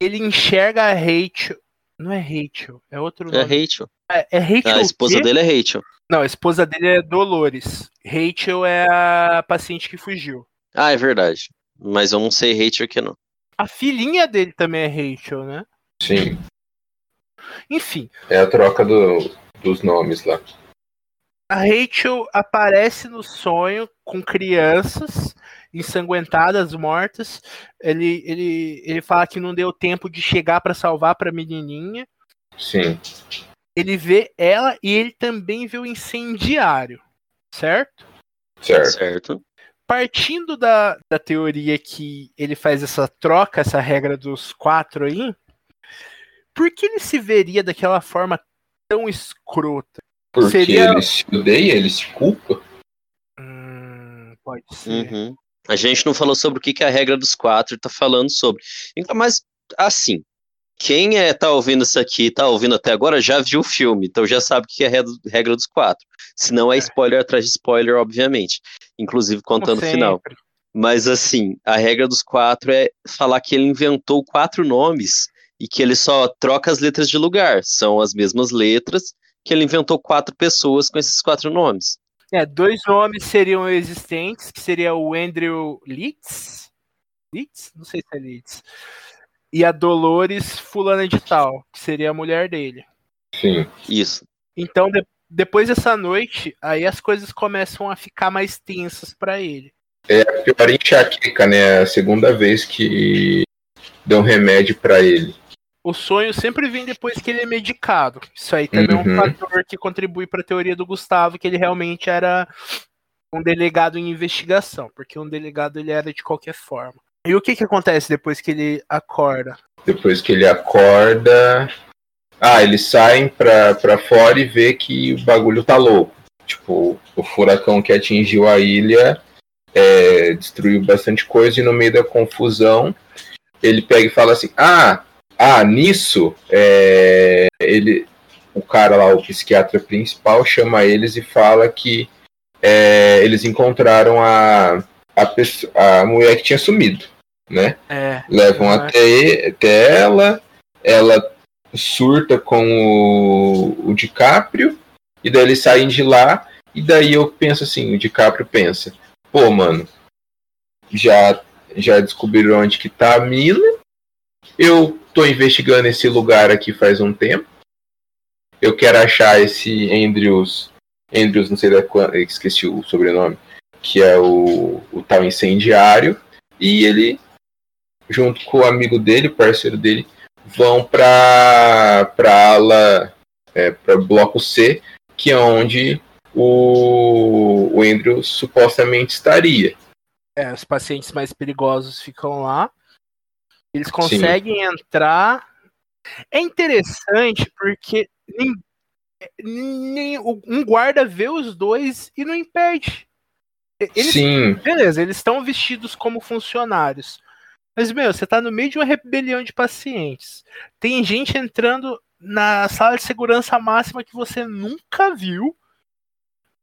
Ele enxerga a Rachel. Não é Rachel, é outro É nome. Rachel. É, é Rachel. A esposa dele é Rachel. Não, a esposa dele é Dolores. Rachel é a paciente que fugiu. Ah, é verdade. Mas eu não sei Rachel aqui não. A filhinha dele também é Rachel, né? Sim. Enfim, É a troca do, dos nomes lá. A Rachel aparece no sonho com crianças ensanguentadas, mortas. Ele, ele, ele fala que não deu tempo de chegar para salvar para a menininha. Sim. Ele vê ela e ele também vê o incendiário, certo? Certo. Certo. Partindo da, da teoria que ele faz essa troca, essa regra dos quatro aí, por que ele se veria daquela forma tão escrota? Porque Seria- ele se odeia, ele se culpa. Hum, pode ser. Uhum. A gente não falou sobre o que, que a regra dos quatro tá falando sobre. Então, Mas, assim, quem é, tá ouvindo isso aqui, tá ouvindo até agora, já viu o filme, então já sabe o que é a regra- dos quatro. Se não é É. spoiler atrás de spoiler, obviamente. Inclusive contando o final. Mas assim, a regra dos quatro é falar que ele inventou quatro nomes e que ele só troca as letras de lugar. São as mesmas letras que ele inventou quatro pessoas com esses quatro nomes. É, dois nomes seriam existentes, que seria o Andrew Leeds. Leeds? Não sei se é Leeds. E a Dolores Fulana de Tal, que seria a mulher dele. Sim. Isso. Então, de- depois dessa noite, aí as coisas começam a ficar mais tensas pra ele. Pior enxaqueca, né? A segunda vez que deu um remédio pra ele. O sonho sempre vem depois que ele é medicado. Isso aí também é um Uhum. fator que contribui para a teoria do Gustavo, que ele realmente era um delegado em investigação, porque um delegado ele era de qualquer forma. E o que que acontece depois que ele acorda? Depois que ele acorda. Ah, eles saem pra, pra fora e vê que o bagulho tá louco. Tipo, o furacão que atingiu a ilha é, destruiu bastante coisa e no meio da confusão ele pega e fala assim: Ah, ah, nisso é, ele, o cara lá, o psiquiatra principal, chama eles e fala que é, eles encontraram a, a, a mulher que tinha sumido, né? É, levam até, até ela, ela surta com o, o DiCaprio, e daí eles saem de lá, e daí eu penso assim, o DiCaprio pensa, pô, mano, já, já descobriram onde que tá a Mila, eu tô investigando esse lugar aqui faz um tempo, eu quero achar esse Andrews, Andrews, não sei da quan- esqueci o sobrenome, que é o, o tal incendiário, e ele junto com o amigo dele, o parceiro dele, vão para para ala é, para bloco C, que é onde o, o Andrew supostamente estaria. é, os pacientes mais perigosos ficam lá. Eles conseguem entrar. É interessante porque nem, nem- um guarda vê os dois e não impede. Eles Sim, Beleza, eles estão vestidos como funcionários. Mas, meu, você tá no meio de uma rebelião de pacientes. Tem gente entrando na sala de segurança máxima que você nunca viu.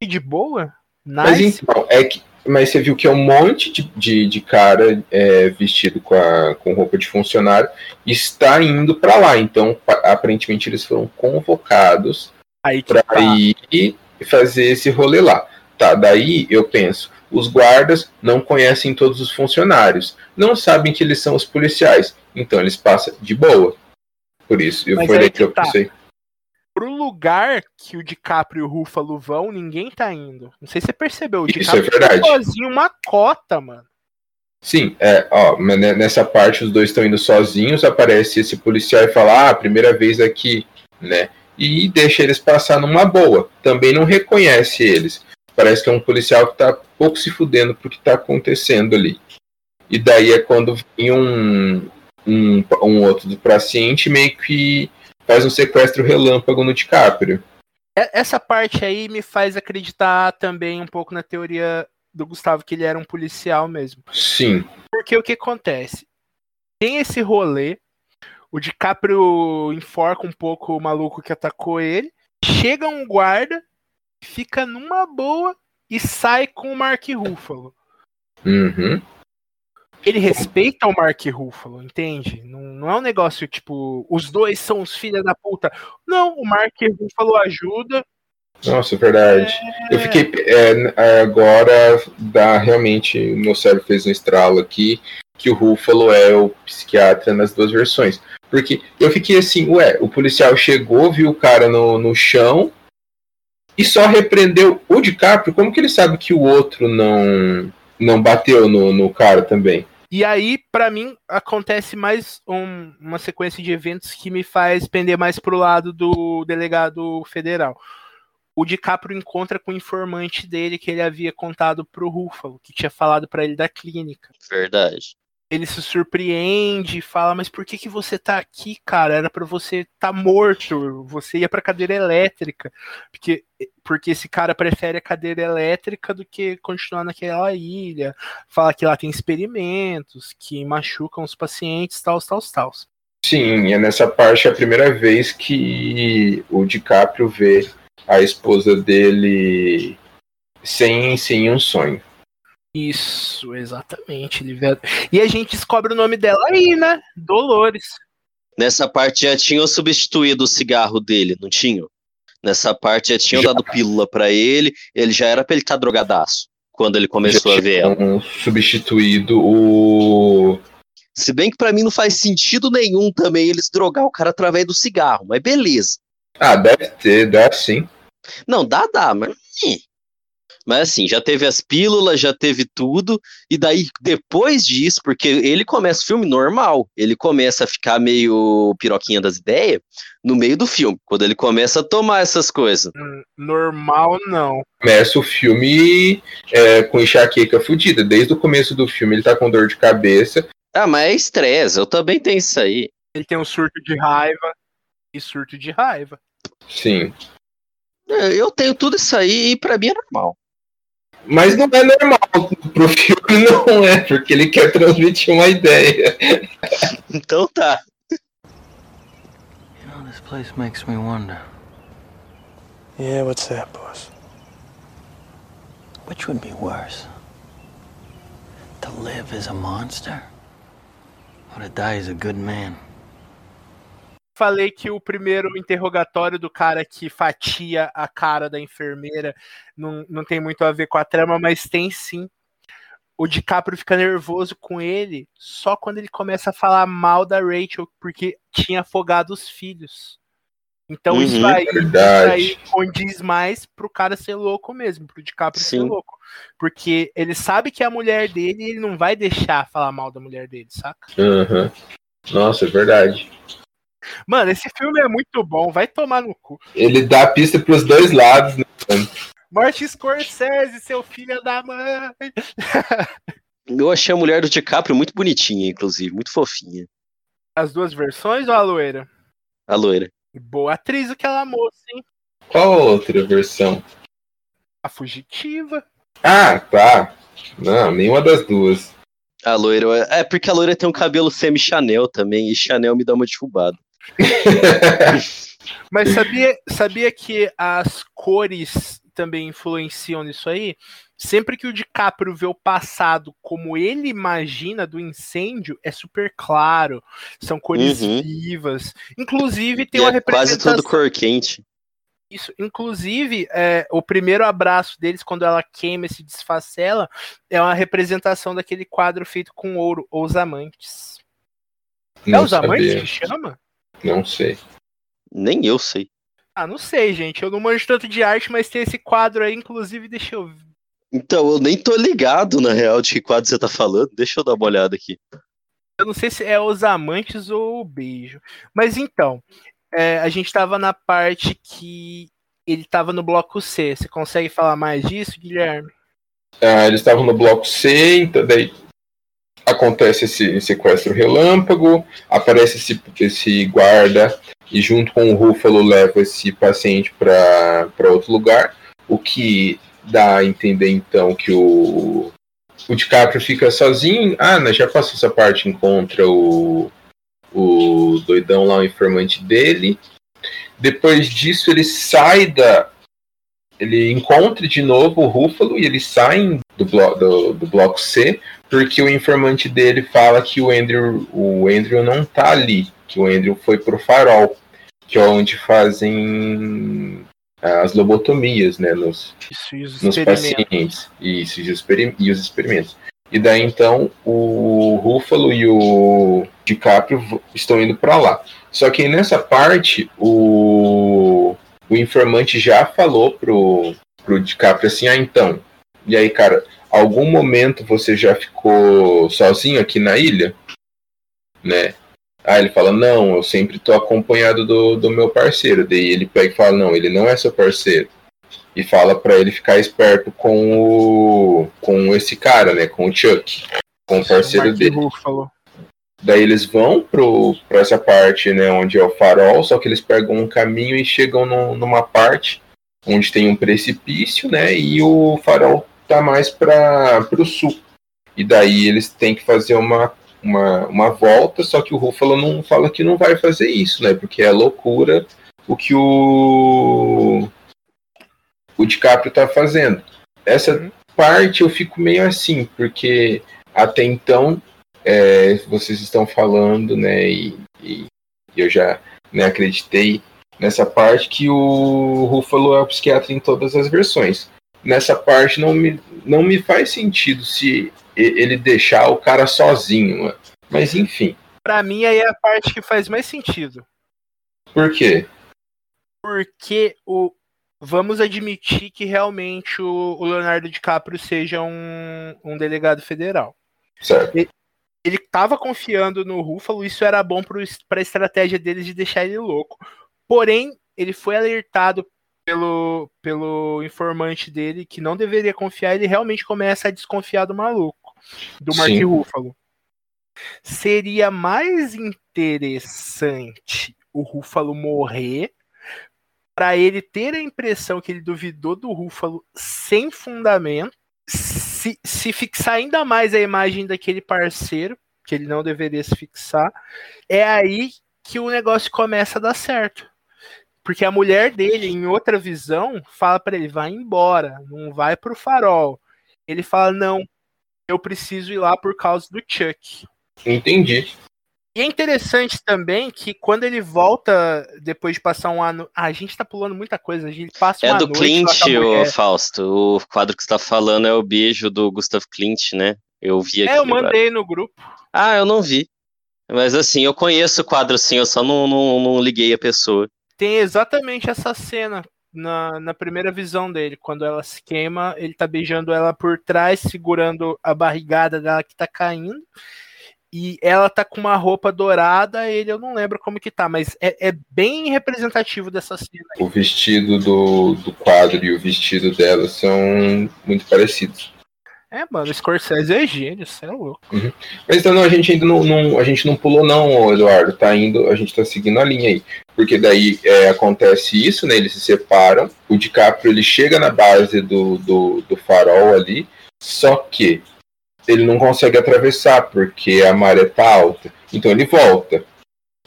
E de boa? mas Nice. então, é que mas você viu que é um monte de, de, de cara é, vestido com, a, com roupa de funcionário está indo para lá. Então, pa- aparentemente, eles foram convocados para tá. ir e fazer esse rolê lá. Tá, daí eu penso, os guardas não conhecem todos os funcionários, não sabem que eles são os policiais, então eles passam de boa. Por isso, eu Mas foi aí daí que eu tá. pensei. Pro lugar que o DiCaprio e o Ruffalo vão, ninguém tá indo. Não sei se você percebeu. O Isso DiCaprio é verdade. sozinho uma cota, mano. Sim, é, ó, nessa parte os dois estão indo sozinhos, aparece esse policial e fala, ah, primeira vez aqui, né? E deixa eles passar numa boa. Também não reconhece eles. Parece que é um policial que tá pouco se fudendo pro que tá acontecendo ali. E daí é quando vem um, um, um outro do paciente meio que faz um sequestro relâmpago no DiCaprio. Essa parte aí me faz acreditar também um pouco na teoria do Gustavo, que ele era um policial mesmo. Sim, Porque o que acontece? Tem esse rolê, o DiCaprio enforca um pouco o maluco que atacou ele, chega um guarda, fica numa boa e sai com o Mark Ruffalo. uhum. Ele respeita o Mark Ruffalo, entende? Não, não é um negócio tipo, os dois são os filhos da puta. Não, o Mark Ruffalo ajuda. Nossa, é verdade. Eu fiquei. é, agora dá realmente. Meu cérebro fez um estralo aqui. Que o Ruffalo é o psiquiatra nas duas versões. Porque eu fiquei assim, ué, o policial chegou, viu o cara no, no chão e só repreendeu o DiCaprio, como que ele sabe que o outro não não bateu no, no cara também? E aí, pra mim, acontece mais um- uma sequência de eventos que me faz pender mais pro lado do delegado federal. O DiCaprio encontra com o informante dele que ele havia contado pro Ruffalo, que tinha falado pra ele da clínica. Verdade. Ele se surpreende e fala: Mas por que, que você tá aqui, cara? Era pra você tá morto. Você ia pra cadeira elétrica. Porque, porque esse cara prefere a cadeira elétrica do que continuar naquela ilha. Fala que lá tem experimentos que machucam os pacientes, tal, tal, tal. Sim, é nessa parte a primeira vez que o DiCaprio vê a esposa dele sem, sem um sonho. Isso, exatamente. Ele vê- E a gente descobre o nome dela aí, né? Dolores. Nessa parte já tinham substituído o cigarro dele, não tinham? Nessa parte já tinham Já. dado pílula pra ele, ele já era pra ele estar drogadaço quando ele começou a ver ela. Substituído o. Se bem que pra mim não faz sentido nenhum também eles drogar o cara através do cigarro, mas beleza. Ah, deve ter, dá sim. Não, dá, dá, mas. Mas assim, já teve as pílulas, já teve tudo, e daí depois disso, porque ele começa o filme normal, ele começa a ficar meio piroquinha das ideias no meio do filme, quando ele começa a tomar essas coisas. Hum, Normal, não. Começa o filme é, com enxaqueca fudida. Desde o começo do filme ele tá com dor de cabeça. Ah, mas é estresse, eu também tenho isso aí. Ele tem um surto de raiva e surto de raiva. Sim. É, Eu tenho tudo isso aí e pra mim é normal. Mas não é normal. Pro filme não é, porque ele quer transmitir uma ideia. Então tá. You know, this place makes me wonder Yeah, what's that, boss? which would be worse? To live as a monster? Or to die as a good man? Falei que o primeiro interrogatório do cara que fatia a cara da enfermeira não, não tem muito a ver com a trama, mas tem sim. O DiCaprio fica nervoso com ele só quando ele começa a falar mal da Rachel, porque tinha afogado os filhos. Então isso Uhum, aí, isso aí condiz mais pro cara ser louco mesmo, pro DiCaprio ser Sim. louco. Porque ele sabe que é a mulher dele e ele não vai deixar falar mal da mulher dele, saca? Aham. Nossa, é verdade. Mano, esse filme é muito bom, vai tomar no cu. Ele dá a pista pros dois lados, né? Martin Scorsese, seu filho da mãe. Eu achei a mulher do DiCaprio muito bonitinha, inclusive, muito fofinha. As duas versões ou a loira? A loira. Boa atriz aquela moça, hein? Qual a outra versão? A fugitiva. Ah, tá. Não, nenhuma das duas. A loira. É porque a loira tem um cabelo semi-Chanel também, e Chanel me dá uma derrubada. Mas sabia, sabia que as cores também influenciam nisso aí? Sempre que o DiCaprio vê o passado como ele imagina do incêndio, é super claro. São cores Uhum. vivas. Inclusive tem E uma é quase representação. tudo cor quente. Isso, inclusive, é, o primeiro abraço deles, quando ela queima e se desfacela, é uma representação daquele quadro feito com ouro, Os Amantes. é Não Os Amantes sabia. que chama? Não sei. Nem eu sei. Ah, não sei, gente. Eu não manjo tanto de arte, mas tem esse quadro aí, inclusive, deixa eu ver. Então, eu nem tô ligado, na real, de que quadro você tá falando. Deixa eu dar uma olhada aqui. Eu não sei se é Os Amantes ou o Beijo. Mas então, é, a gente tava na parte que ele tava no bloco C. Você consegue falar mais disso, Guilherme? Ah, eles estavam no bloco C, então daí acontece esse sequestro relâmpago, aparece esse, esse guarda e junto com o Rúfalo leva esse paciente para outro lugar, o que dá a entender então que o, o DiCaprio fica sozinho. Ah, né, já passou essa parte, encontra o, o doidão lá, o informante dele. Depois disso ele sai da, ele encontra de novo o Rúfalo e eles saem do, blo do, do bloco C, porque o informante dele fala que o Andrew, o Andrew não tá ali, que o Andrew foi pro farol, que é onde fazem as lobotomias, né, nos, Isso, e os nos pacientes. Isso, e os, e os experimentos. E daí então o Rúfalo e o DiCaprio estão indo para lá. Só que nessa parte o o informante já falou pro, pro DiCaprio assim, ah, então, e aí, cara, algum momento você já ficou sozinho aqui na ilha? Né? Aí ele fala, não, eu sempre tô acompanhado do, do meu parceiro. Daí ele pega e fala, não, ele não é seu parceiro. E fala para ele ficar esperto com o com esse cara, né, com o Chuck, com o parceiro Mark dele. Daí eles vão pro, pra essa parte, né, onde é o farol, só que eles pegam um caminho e chegam num- numa parte onde tem um precipício, né, e o farol tá mais para pro sul. E daí eles têm que fazer uma, uma, uma volta, só que o Ruffalo não fala que não vai fazer isso, né, porque é loucura o que o o DiCaprio tá fazendo. Essa parte eu fico meio assim, porque até então é, vocês estão falando, né, e, e eu já né, acreditei nessa parte que o Ruffalo é o psiquiatra em todas as versões. Nessa parte não me, não me faz sentido se ele deixar o cara sozinho, mano. mas enfim, Pra mim, aí é a parte que faz mais sentido. por quê? Porque o. Vamos admitir que realmente o, o Leonardo DiCaprio seja um, um delegado federal. Certo. Ele tava confiando no Ruffalo, isso era bom pro, pra estratégia deles de deixar ele louco. Porém, ele foi alertado pelo, pelo informante dele que não deveria confiar, ele realmente começa a desconfiar do maluco, do Mark Sim. Ruffalo. Seria mais interessante o Ruffalo morrer para ele ter a impressão que ele duvidou do Ruffalo sem fundamento, se, se fixar ainda mais a imagem daquele parceiro, que ele não deveria se fixar, é aí que o negócio começa a dar certo. Porque a mulher dele, em outra visão, fala para ele: vai embora, não vai pro farol. Ele fala: não, eu preciso ir lá por causa do Chuck. Entendi. E é interessante também que quando ele volta depois de passar um ano. Ah, a gente tá pulando muita coisa. A gente passa É uma do noite Clint, o. Fausto. O quadro que você tá falando é o beijo do Gustav Clint, né? Eu vi aqui. É, eu agora. mandei no grupo. Ah, eu não vi. Mas assim, eu conheço o quadro sim, eu só não, não, não liguei a pessoa. Tem exatamente essa cena na, na primeira visão dele. Quando ela se queima, ele tá beijando ela por trás, segurando a barrigada dela que tá caindo. E ela tá com uma roupa dourada, ele eu não lembro como que tá, mas é, é bem representativo dessa cena. O vestido do, do quadro e o vestido dela são muito parecidos. É, mano, Scorsese é gênio, você é louco. Mas então não, a gente ainda não, não- a gente não pulou não, Eduardo, tá indo, a gente tá seguindo a linha aí. Porque daí é, acontece isso, né? Eles se separam, o DiCaprio ele chega na base do, do, do farol ali, só que ele não consegue atravessar porque a maré tá alta. Então ele volta.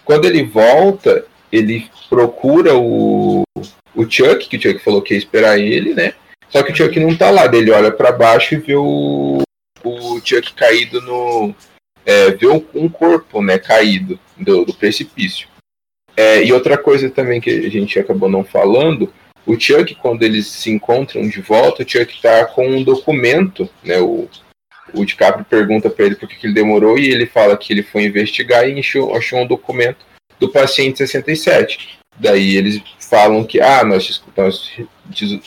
Quando ele volta, ele procura o, o Chuck, que o Chuck falou que ia esperar ele, né? Só que o Chuck não tá lá, ele olha pra baixo e vê o, o Chuck caído no. É, vê um, um corpo, né, caído do, do precipício. É, e outra coisa também que a gente acabou não falando, o Chuck, quando eles se encontram de volta, o Chuck tá com um documento, né, o, o DiCaprio pergunta pra ele por que, que ele demorou e ele fala que ele foi investigar e achou, achou um documento do paciente 67. Daí eles falam que, ah, nós, nós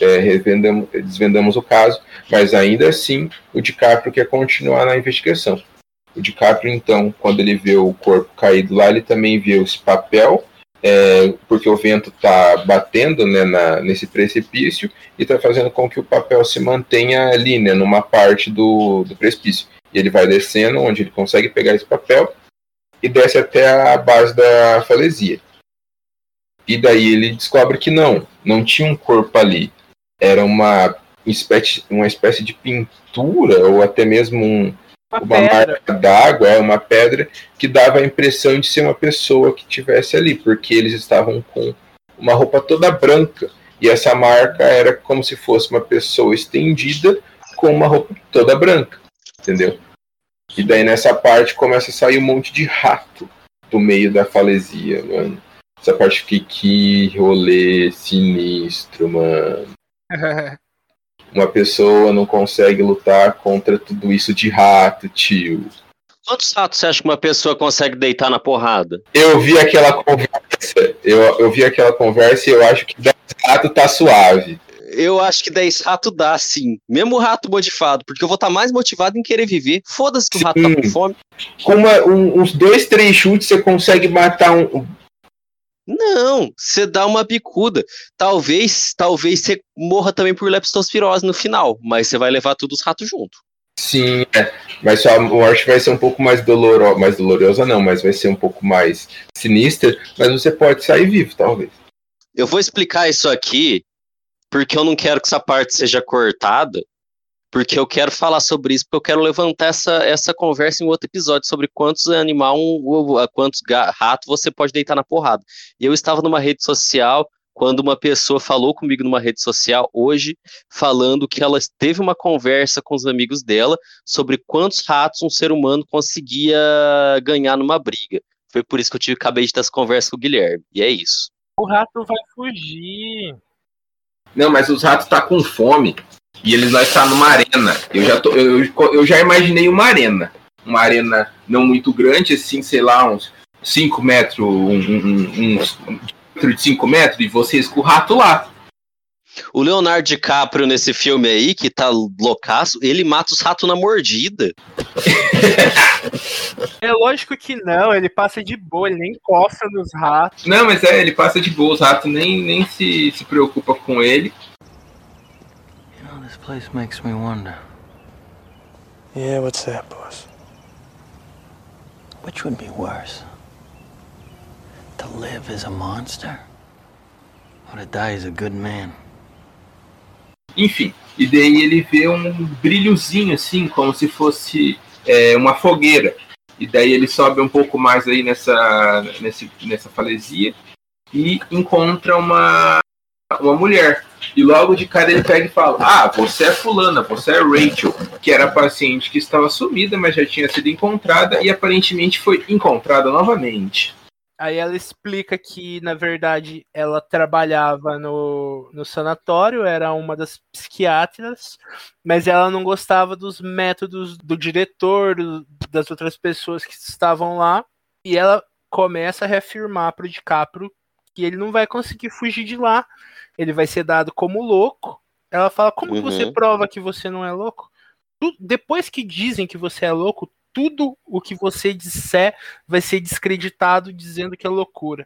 é, desvendamos o caso, mas ainda assim o DiCaprio quer continuar na investigação. O DiCaprio, então, quando ele vê o corpo caído lá, ele também vê esse papel, é, porque o vento está batendo né, na- nesse precipício e está fazendo com que o papel se mantenha ali, né, numa parte do, do precipício. E ele vai descendo, onde ele consegue pegar esse papel e desce até a base da falesia. E daí ele descobre que não, não tinha um corpo ali. Era uma espécie, uma espécie de pintura, ou até mesmo um, Uma uma marca d'água, é uma pedra que dava a impressão de ser uma pessoa que tivesse ali, porque eles estavam com uma roupa toda branca. E essa marca era como se fosse uma pessoa estendida com uma roupa toda branca, entendeu? E daí nessa parte começa a sair um monte de rato do meio da falesia, mano. Essa parte fiquei que rolê sinistro, mano. Uma pessoa não consegue lutar contra tudo isso de rato, tio. Quantos ratos você acha que uma pessoa consegue deitar na porrada? Eu vi aquela conversa, eu, eu vi aquela conversa e eu acho que 10 ratos tá suave. Eu acho que 10 ratos dá, sim. Mesmo o rato motivado, porque eu vou estar mais motivado em querer viver. Foda-se que o rato tá com fome. Com uma- um- uns dois, três chutes você consegue matar um. Não, você dá uma bicuda. Talvez, talvez você morra também por leptospirose no final, mas você vai levar todos os ratos junto. Sim, é. Mas sua morte vai ser um pouco mais dolorosa. Mais dolorosa não, mas vai ser um pouco mais sinistra. Mas você pode sair vivo, talvez. Eu vou explicar isso aqui porque eu não quero que essa parte seja cortada, porque eu quero falar sobre isso, porque eu quero levantar essa, essa conversa em outro episódio sobre quantos animal, quantos ratos você pode deitar na porrada. E eu estava numa rede social quando uma pessoa falou comigo numa rede social hoje, falando que ela teve uma conversa com os amigos dela sobre quantos ratos um ser humano conseguia ganhar numa briga. Foi por isso que eu tive, acabei de ter essa conversa com o Guilherme. E é isso. O rato vai fugir. Não, mas os ratos tá com fome e eles vai estar numa arena. Eu já, tô, eu, eu já imaginei uma arena. Uma arena não muito grande, assim, sei lá, uns 5 metros, um, um, uns um de 5 metros, e vocês com o rato lá. O Leonardo DiCaprio nesse filme aí, que tá loucaço, ele mata os ratos na mordida. É lógico que não, ele passa de boa, ele nem encosta nos ratos. Não, mas é, ele passa de boa, os ratos nem, nem se, se preocupa com ele. This place makes me wonder Yeah, what's that, boss? which would be worse? To live as a monster? Or to die as a good man? Enfim, e daí ele vê um brilhozinho assim, como se fosse é, uma fogueira. E daí ele sobe um pouco mais aí nessa, nesse, nessa falesia e encontra uma, uma mulher. E logo de cara ele pega e fala: Ah, você é fulana, você é Rachel, que era a paciente que estava sumida, mas já tinha sido encontrada e aparentemente foi encontrada novamente. Aí ela explica que, na verdade, ela trabalhava no, no sanatório, era uma das psiquiatras, mas ela não gostava dos métodos do diretor, do- das outras pessoas que estavam lá, e ela começa a reafirmar pro DiCaprio que ele não vai conseguir fugir de lá, ele vai ser dado como louco. Ela fala, como que você Uhum. prova que você não é louco? Tu- depois que dizem que você é louco, tudo o que você disser vai ser descreditado dizendo que é loucura.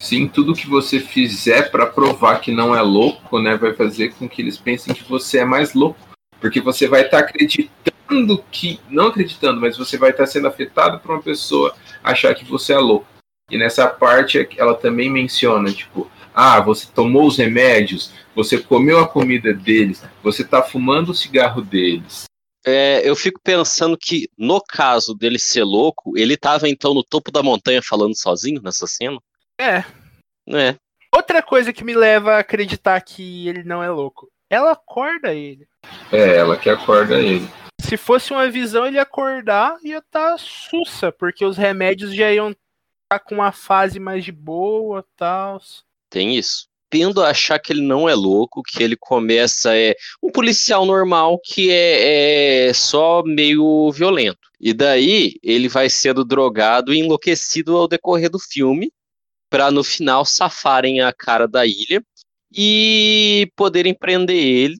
Sim, tudo que você fizer para provar que não é louco, né, vai fazer com que eles pensem que você é mais louco, porque você vai estar acreditando que, não acreditando, mas você vai estar sendo afetado por uma pessoa achar que você é louco. E nessa parte ela também menciona, tipo, ah, você tomou os remédios, você comeu a comida deles, você tá fumando o cigarro deles. É, eu fico pensando que, no caso dele ser louco, ele tava então no topo da montanha falando sozinho nessa cena? É. É. Outra coisa que me leva a acreditar que ele não é louco. Ela acorda ele. É ela que acorda ele. Se fosse uma visão, ele ia acordar e ia estar sussa, porque os remédios já iam estar com uma fase mais de boa tal. Tem isso. Tendo a achar que ele não é louco, que ele começa é um policial normal que é, é só meio violento. E daí ele vai sendo drogado e enlouquecido ao decorrer do filme, para no final safarem a cara da ilha e poderem prender ele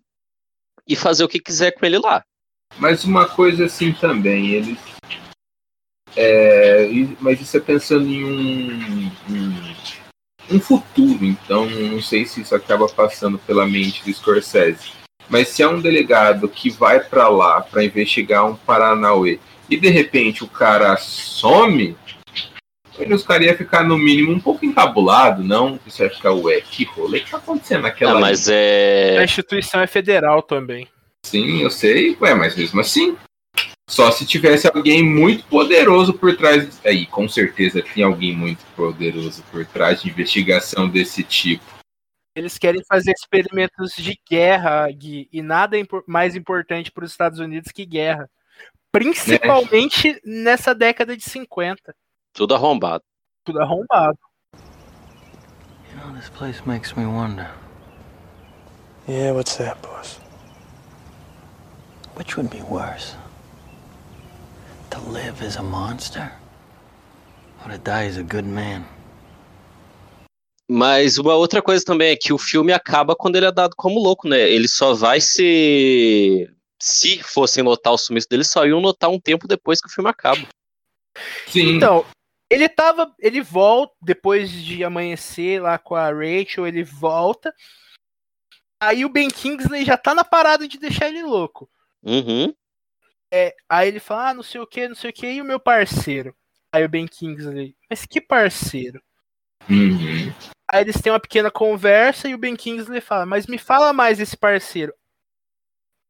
e fazer o que quiser com ele lá. Mas uma coisa assim também, eles. É, mas isso é pensando em um, um, um futuro, então não sei se isso acaba passando pela mente do Scorsese. Mas se é um delegado que vai pra lá pra investigar um Paranauê e de repente o cara some, os caras iam ficar no mínimo um pouco encabulado, não? Você vai ficar, ué, que rolê que tá acontecendo naquela Ah, mas A é. instituição é federal também. Sim, eu sei, ué, mas mesmo assim. Só se tivesse alguém muito poderoso por trás. Aí, com certeza tem alguém muito poderoso por trás de investigação desse tipo. Eles querem fazer experimentos de guerra, Gui, e nada mais importante para os Estados Unidos que guerra. Principalmente nessa década de 50. Tudo arrombado. Tudo arrombado. You know, this place makes me wonder Yeah, what's that, boss? which would be worse? To live as a monster or to die as a good man. Mas uma outra coisa também é que o filme acaba quando ele é dado como louco, né? Ele só vai ser. Se fossem notar o sumiço dele, só iam notar um tempo depois que o filme acaba. Sim. Então, ele tava. Ele volta, depois de amanhecer lá com a Rachel, ele volta. Aí o Ben Kingsley já tá na parada de deixar ele louco. Uhum. É, aí ele fala, ah, não sei o que, não sei o que, e o meu parceiro? Aí o Ben Kingsley, mas que parceiro? Uhum. Aí eles têm uma pequena conversa e o Ben Kingsley fala, mas me fala mais esse parceiro.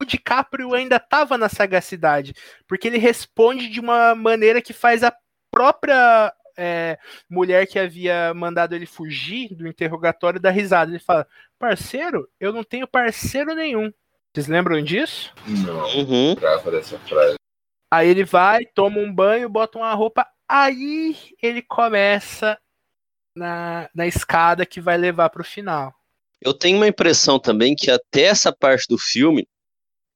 O DiCaprio ainda tava na sagacidade, porque ele responde de uma maneira que faz a própria é, mulher que havia mandado ele fugir do interrogatório dar risada. Ele fala, parceiro, eu não tenho parceiro nenhum. Vocês lembram disso? Não, Uhum. trava dessa frase. Aí ele vai, toma um banho, bota uma roupa, aí ele começa na, na escada que vai levar pro final. Eu tenho uma impressão também que até essa parte do filme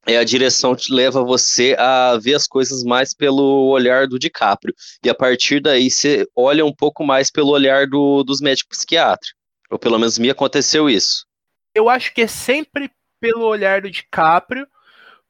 é a direção que leva você a ver as coisas mais pelo olhar do DiCaprio. E a partir daí você olha um pouco mais pelo olhar do, dos médicos psiquiatras. Ou pelo menos me aconteceu isso. Eu acho que é sempre pelo olhar do DiCaprio,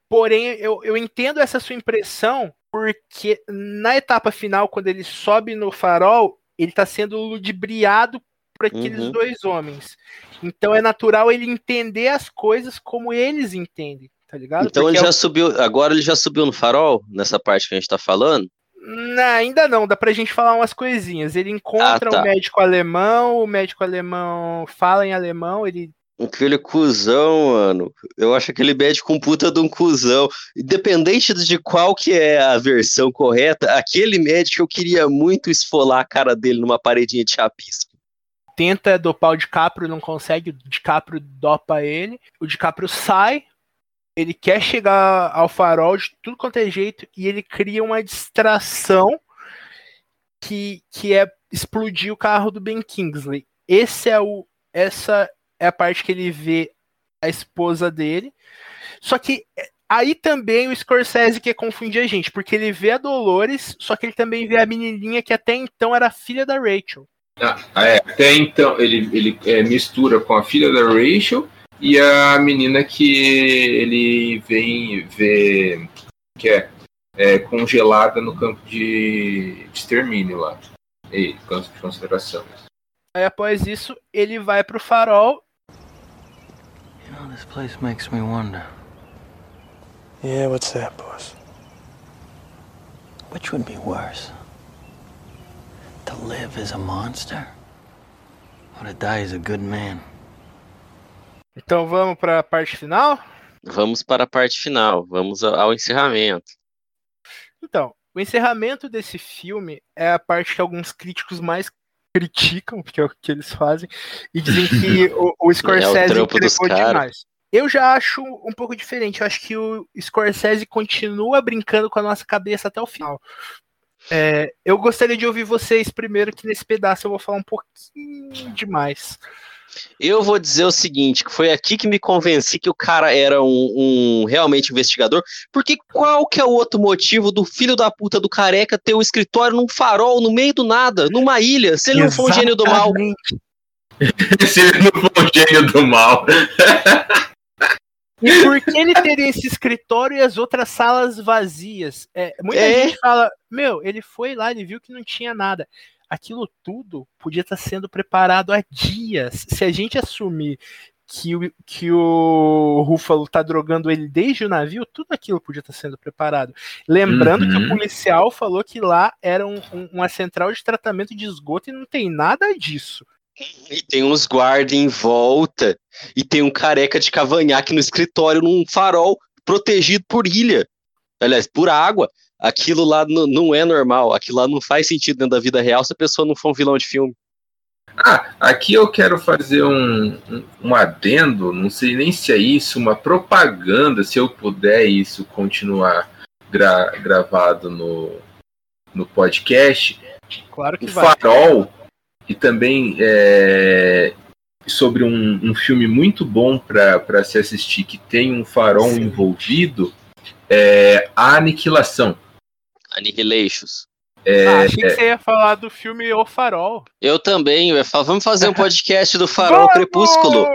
porém eu, eu entendo essa sua impressão, porque na etapa final, quando ele sobe no farol, ele tá sendo ludibriado por aqueles Uhum. dois homens. Então é natural ele entender as coisas como eles entendem, tá ligado? Então Porque ele é já subiu, agora ele já subiu no farol, nessa parte que a gente tá falando? Não, ainda não, dá pra gente falar umas coisinhas. Ele encontra Ah, tá. um médico alemão, o médico alemão fala em alemão, ele. Aquele cuzão, mano. Eu acho aquele médico um puta de um cuzão. Independente de qual que é a versão correta, aquele médico eu queria muito esfolar a cara dele numa paredinha de chapisco. Tenta dopar o DiCaprio, não consegue, o DiCaprio dopa ele, o DiCaprio sai, ele quer chegar ao farol de tudo quanto é jeito e ele cria uma distração que, que é explodir o carro do Ben Kingsley. Esse é o, essa é a parte que ele vê a esposa dele. Só que é, aí também o Scorsese quer confundir a gente, porque ele vê a Dolores, só que ele também vê a menininha que até então era filha da Rachel. Ah, é, até então ele, ele é, mistura com a filha da Rachel e a menina que ele vem ver que é, é congelada no campo de, de extermínio lá. E, campo de consideração. Aí após isso, ele vai pro farol. Know, this place makes me wonder Yeah, what's that, boss? which would be worse? To live as a monster or to die as a good man? Então vamos pra parte final? Vamos para a parte final, vamos a- ao encerramento. Então, o encerramento desse filme é a parte que alguns críticos mais criticam, que é o que eles fazem, e dizem que o, o Scorsese trampo dos entregou demais. Eu já acho um pouco diferente. Eu acho que o Scorsese continua brincando com a nossa cabeça até o final. É, eu gostaria de ouvir vocês primeiro, que nesse pedaço eu vou falar um pouquinho demais. Eu vou dizer o seguinte, que foi aqui que me convenci que o cara era um, um realmente investigador, porque qual que é o outro motivo do filho da puta do careca ter o escritório num farol, no meio do nada, numa ilha, se ele não for um gênio do mal? Exatamente. Se ele não for um gênio do mal. E por que ele teria esse escritório e as outras salas vazias? É, muita É. gente fala, meu, ele foi lá, ele viu que não tinha nada. Aquilo tudo podia estar sendo preparado há dias. Se a gente assumir que o, que o Ruffalo tá drogando ele desde o navio, tudo aquilo podia estar sendo preparado. Lembrando que o Uhum. policial falou que lá era um- um- uma central de tratamento de esgoto e não tem nada disso. E tem uns guardas em volta, e tem um careca de cavanhaque no escritório, num farol protegido por ilha. Aliás, por água. Aquilo lá não é normal, aquilo lá não faz sentido dentro da vida real se a pessoa não for um vilão de filme. Ah, aqui eu quero fazer um, um, um adendo, não sei nem se é isso, uma propaganda, se eu puder isso continuar gra- gravado no, no podcast. Claro que O vai. Farol, e também é, sobre um, um filme muito bom para se assistir, que tem um farol envolvido, é A Aniquilação. Annihilations. É, Ah, achei que você ia falar do filme O Farol. Eu também, eu ia falar, vamos fazer um podcast do Farol Crepúsculo.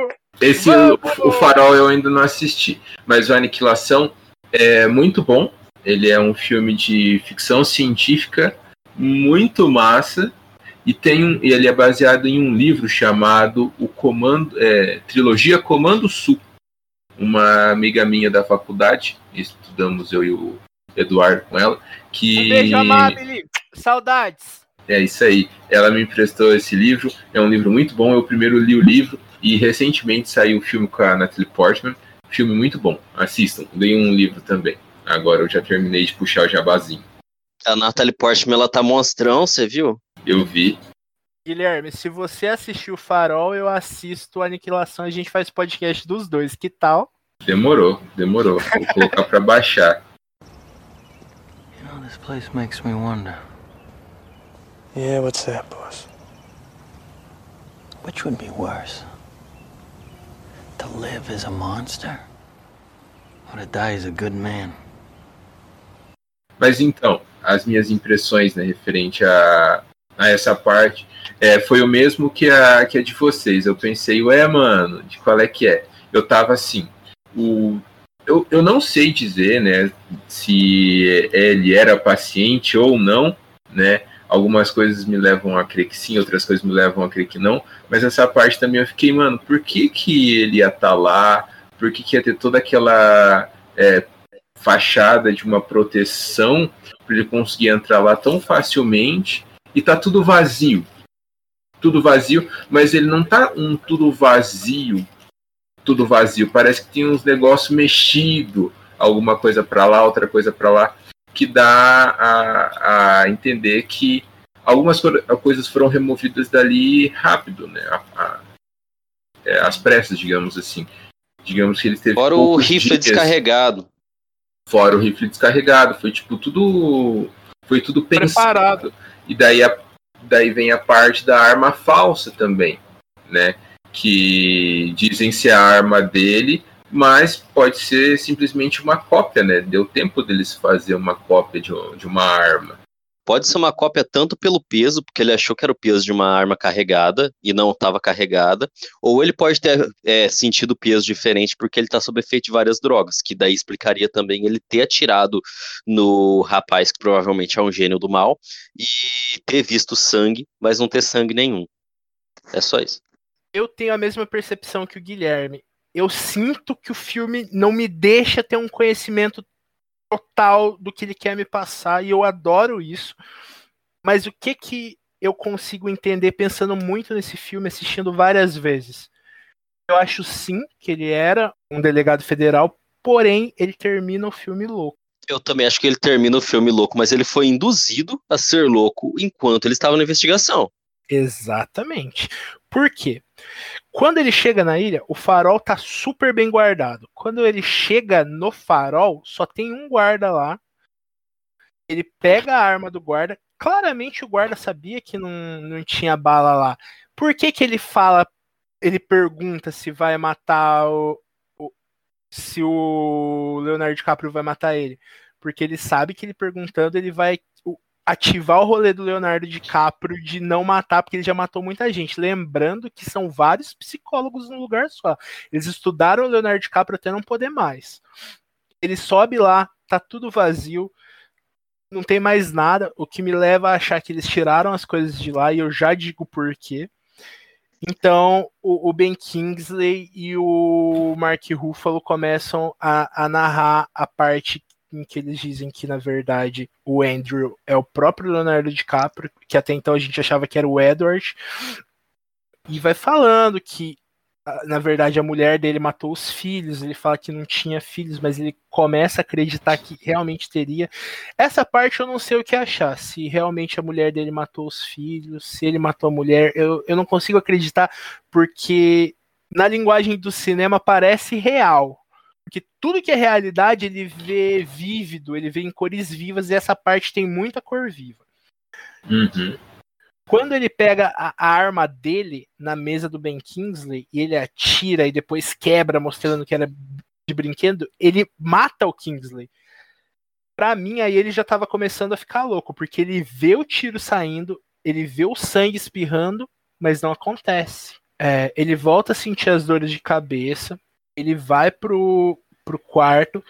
Esse o, o Farol eu ainda não assisti, mas o Aniquilação é muito bom. Ele é um filme de ficção científica muito massa e tem um, e ele é baseado em um livro chamado o Comando é, Trilogia Comando Sul. Uma amiga minha da faculdade, estudamos eu e o Eduardo com ela, que Um beijo, Amabile. Saudades. é isso aí. Ela me emprestou esse livro. É um livro muito bom. Eu primeiro li o livro e recentemente saiu o filme com a Natalie Portman. Filme muito bom. Assistam. Dei um livro também. Agora eu já terminei de puxar o jabazinho. A Natalie Portman, ela tá monstrão, você viu? Eu vi. Guilherme, se você assistiu o Farol, eu assisto a Aniquilação. A gente faz podcast dos dois. Que tal? Demorou, demorou. Vou colocar pra baixar. Place makes me wonder. Yeah, what's that, boss? Which would be worse? To live as a monster? Or to die as a good man? Mas então, as minhas impressões né, referente a, a essa parte é, foi o mesmo que a, que a de vocês. Eu pensei, ué, mano, de qual é que é? Eu tava assim, o, eu, eu não sei dizer né, se ele era paciente ou não, né? Algumas coisas me levam a crer que sim, outras coisas me levam a crer que não. Mas essa parte também eu fiquei, mano, por que, que ele ia estar lá? Por que, que ia ter toda aquela é, fachada de uma proteção para ele conseguir entrar lá tão facilmente e tá tudo vazio. Tudo vazio, mas ele não tá um tudo vazio, tudo vazio. Parece que tem uns negócios mexido, alguma coisa para lá, outra coisa para lá, que dá a, a entender que algumas co- coisas foram removidas dali rápido, né? A- a- é, as pressas, digamos assim. Digamos que ele teve Fora o rifle dias descarregado. fora o rifle descarregado. Foi tipo tudo. Foi tudo pensado. Preparado. E daí, a, daí vem a parte da arma falsa também, né? Que dizem ser a arma dele, mas pode ser simplesmente uma cópia, né? Deu tempo deles fazer uma cópia de, de uma arma. Pode ser uma cópia tanto pelo peso, porque ele achou que era o peso de uma arma carregada e não estava carregada, ou ele pode ter é, sentido peso diferente porque ele está sob efeito de várias drogas, que daí explicaria também ele ter atirado no rapaz que provavelmente é um gênio do mal e ter visto sangue, mas não ter sangue nenhum. É só isso. Eu tenho a mesma percepção que o Guilherme. Eu sinto que o filme não me deixa ter um conhecimento total do que ele quer me passar e eu adoro isso. Mas o que que eu consigo entender pensando muito nesse filme, assistindo várias vezes? Eu acho sim que ele era um delegado federal, porém ele termina o filme louco. Eu também acho que ele termina o filme louco, mas ele foi induzido a ser louco enquanto ele estava na investigação. Exatamente. Por quê? Quando ele chega na ilha, o farol tá super bem guardado. Quando ele chega no farol, só tem um guarda lá. Ele pega a arma do guarda. Claramente o guarda sabia que não, não tinha bala lá. Por que, que ele fala, ele pergunta se vai matar o, o- se o Leonardo DiCaprio vai matar ele? Porque ele sabe que ele perguntando, ele vai ativar o rolê do Leonardo DiCaprio de não matar, porque ele já matou muita gente. Lembrando que são vários psicólogos no lugar só. Eles estudaram o Leonardo DiCaprio até não poder mais. Ele sobe lá, tá tudo vazio, não tem mais nada, o que me leva a achar que eles tiraram as coisas de lá, e eu já digo por quê. Então, o, o Ben Kingsley e o Mark Ruffalo começam a, a narrar a parte em que eles dizem que, na verdade, o Andrew é o próprio Leonardo DiCaprio, que até então a gente achava que era o Edward, e vai falando que, na verdade, a mulher dele matou os filhos, ele fala que não tinha filhos, mas ele começa a acreditar que realmente teria. Essa parte eu não sei o que achar, se realmente a mulher dele matou os filhos, se ele matou a mulher, eu, eu não consigo acreditar, porque na linguagem do cinema parece real. Porque tudo que é realidade ele vê vívido, ele vê em cores vivas, e essa parte tem muita cor viva. Uhum. Quando ele pega a, a arma dele na mesa do Ben Kingsley e ele atira e depois quebra, mostrando que era de brinquedo, ele mata o Kingsley. Pra mim, aí ele já tava começando a ficar louco, porque ele vê o tiro saindo, ele vê o sangue espirrando, mas não acontece. É, ele volta a sentir as dores de cabeça, ele vai pro, pro quarto,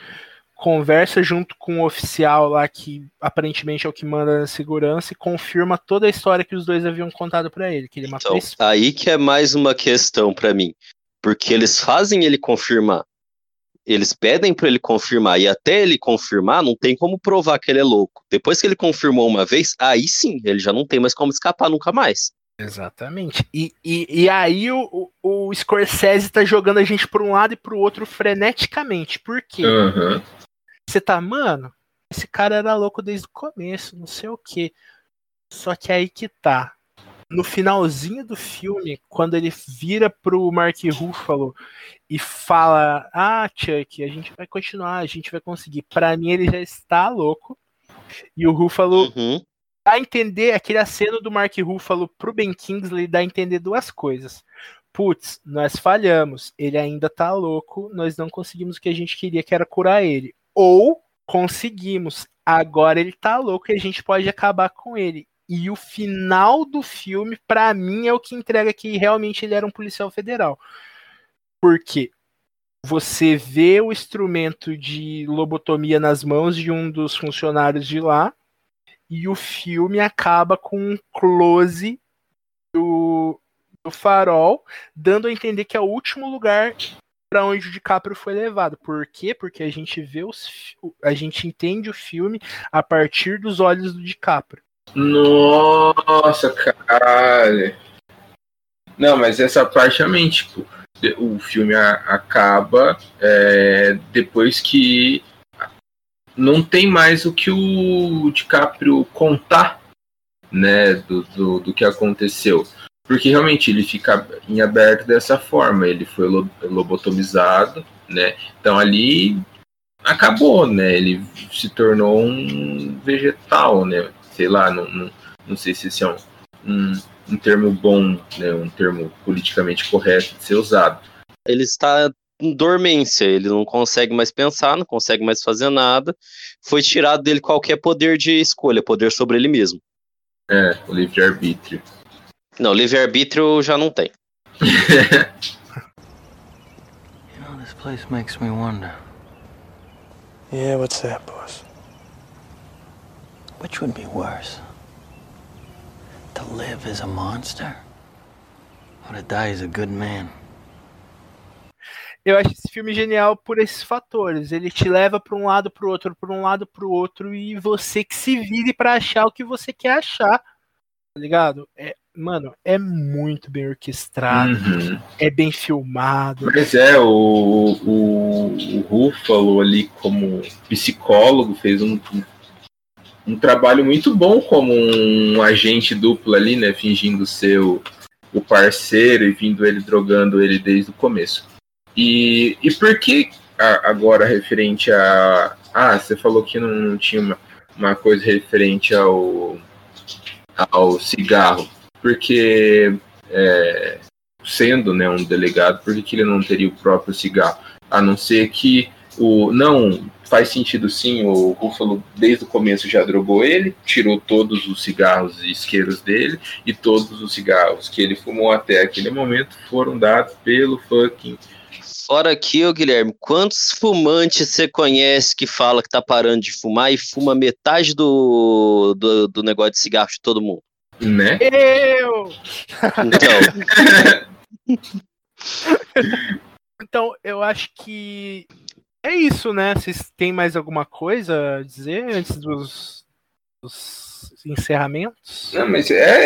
conversa junto com o oficial lá que aparentemente é o que manda na segurança e confirma toda a história que os dois haviam contado para ele, que ele matou Então, esse aí que é mais uma questão pra mim. Porque eles fazem ele confirmar. Eles pedem pra ele confirmar. E até ele confirmar, não tem como provar que ele é louco. Depois que ele confirmou uma vez, aí sim, ele já não tem mais como escapar nunca mais. Exatamente. E, e, e aí o, o, Scorsese tá jogando a gente por um lado e pro outro freneticamente. Por quê? Aham. Você tá, mano, esse cara era louco desde o começo, não sei o quê. Só que aí que tá. No finalzinho do filme, quando ele vira pro Mark Ruffalo e fala: Ah, Chuck, a gente vai continuar, a gente vai conseguir. Pra mim, ele já está louco. E o Ruffalo Uhum. Dá a entender aquele aceno do Mark Ruffalo pro Ben Kingsley dá a entender duas coisas. Putz, nós falhamos, ele ainda tá louco, nós não conseguimos o que a gente queria, que era curar ele. Ou conseguimos, agora ele tá louco e a gente pode acabar com ele. E o final do filme, pra mim, é o que entrega que realmente ele era um policial federal. Porque você vê o instrumento de lobotomia nas mãos de um dos funcionários de lá, e o filme acaba com um close do, do farol, dando a entender que é o último lugar para onde o DiCaprio foi levado. Por quê? Porque a gente vê os, a gente entende o filme a partir dos olhos do DiCaprio. Nossa, caralho. Não, mas essa parte realmente, tipo, de- o filme a- acaba é, depois que não tem mais o que o DiCaprio contar, né, do, do, do que aconteceu. Porque realmente ele fica em aberto dessa forma, ele foi lo- lobotomizado, né, então ali acabou, né, ele se tornou um vegetal, né, sei lá, não, não, não sei se esse é um, um, um termo bom, né, um termo politicamente correto de ser usado. Ele está dormência, ele não consegue mais pensar, não consegue mais fazer nada. Foi tirado dele qualquer poder de escolha, poder sobre ele mesmo. É, o livre-arbítrio. Não, livre-arbítrio já não tem. You know, this place makes me wonder Yeah, what's that, boss? which would be worse? To live as a monster? Or to die as a good man? Eu acho esse filme genial por esses fatores. Ele te leva para um lado, para o outro, para um lado, para o outro, e você que se vire para achar o que você quer achar. Tá ligado? É, mano, é muito bem orquestrado, Uhum. é bem filmado. Mas é, o, o, o Ruffalo ali como psicólogo fez um, um trabalho muito bom como um agente duplo ali, né? Fingindo ser o, o parceiro e vindo ele drogando ele desde o começo. E, e por que agora referente a. Ah, você falou que não tinha uma, uma coisa referente ao, ao cigarro. Porque é, sendo né, um delegado, por que, que ele não teria o próprio cigarro? A não ser que o. Não, faz sentido sim, o Ruffalo desde o começo já drogou ele, tirou todos os cigarros e isqueiros dele, e todos os cigarros que ele fumou até aquele momento foram dados pelo fucking. Fora aqui, ô Guilherme, quantos fumantes você conhece que fala que tá parando de fumar e fuma metade do, do, do negócio de cigarro de todo mundo? Né? Eu! Então, Então, eu acho que é isso, né? Vocês têm mais alguma coisa a dizer antes dos, dos encerramentos? Não, mas é.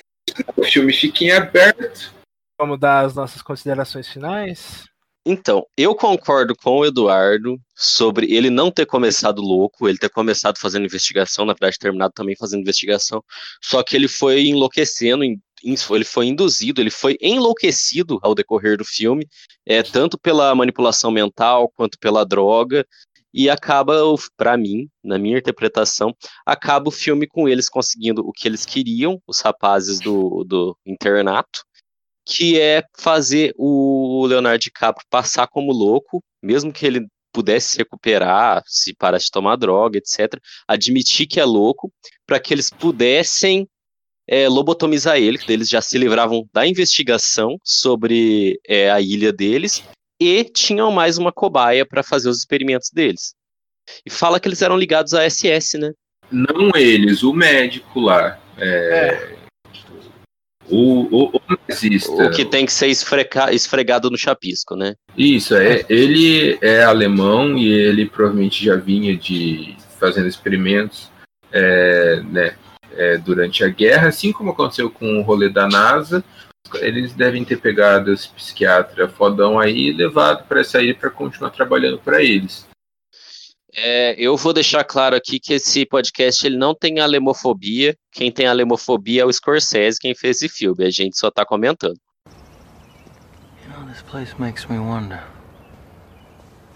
O filme fica em aberto. Vamos dar as nossas considerações finais? Então, eu concordo com o Eduardo sobre ele não ter começado louco, ele ter começado fazendo investigação, na verdade, terminado também fazendo investigação, só que ele foi enlouquecendo, ele foi induzido, ele foi enlouquecido ao decorrer do filme, é, tanto pela manipulação mental quanto pela droga, e acaba, para mim, na minha interpretação, acaba o filme com eles conseguindo o que eles queriam, os rapazes do, do internato, que é fazer o Leonardo DiCaprio passar como louco, mesmo que ele pudesse se recuperar, se parasse de tomar droga, etc. Admitir que é louco, para que eles pudessem é, lobotomizar ele, que eles já se livravam da investigação sobre é, a ilha deles e tinham mais uma cobaia para fazer os experimentos deles. E fala que eles eram ligados à SS, né? Não eles, o médico lá. É... O, o, o nazista. O que tem que ser esfrega, esfregado no chapisco, né? Isso, é. Ele é alemão e ele provavelmente já vinha de fazendo experimentos é, né, é, durante a guerra, assim como aconteceu com o rolê da NASA. Eles devem ter pegado esse psiquiatra fodão aí e levado para sair para continuar trabalhando para eles. É, eu vou deixar claro aqui que esse podcast ele não tem alemofobia. Quem tem alemofobia é o Scorsese, quem fez esse filme. A gente só tá comentando. You know, this place makes me wonder.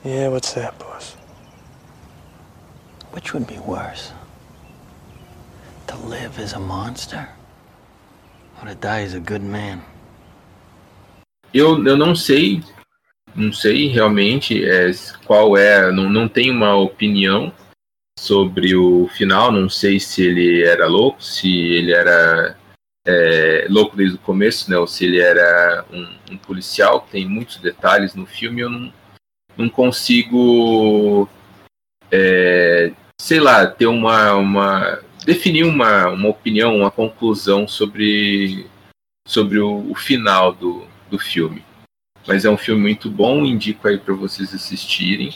Yeah, what's that, boss? Which would be worse? To live as a monster? Or to die as a good man? Eu, eu não sei não sei realmente é, qual é, não, não tenho uma opinião sobre o final, não sei se ele era louco, se ele era é, louco desde o começo, né, ou se ele era um, um, policial, tem muitos detalhes no filme, eu não, não consigo, é, sei lá, ter uma, uma definir uma, uma opinião, uma conclusão sobre, sobre o, o final do, do filme. Mas é um filme muito bom, indico aí para vocês assistirem.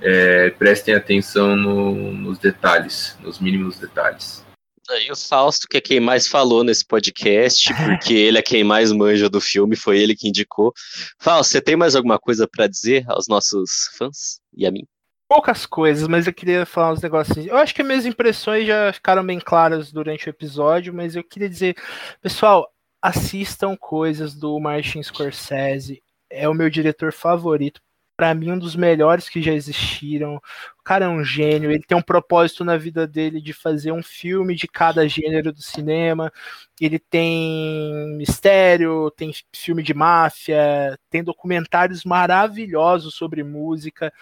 É, prestem atenção no, nos detalhes, nos mínimos detalhes. Aí o Fausto, que é quem mais falou nesse podcast, porque ele é quem mais manja do filme, foi ele que indicou. Fausto, você tem mais alguma coisa para dizer aos nossos fãs e a mim? Poucas coisas, mas eu queria falar uns negócios. Eu acho que minhas impressões já ficaram bem claras durante o episódio, mas eu queria dizer, pessoal, assistam coisas do Martin Scorsese é o meu diretor favorito. Para mim, um dos melhores que já existiram. O cara é um gênio, ele tem um propósito na vida dele de fazer um filme de cada gênero do cinema. Ele tem mistério, tem filme de máfia, tem documentários maravilhosos sobre música.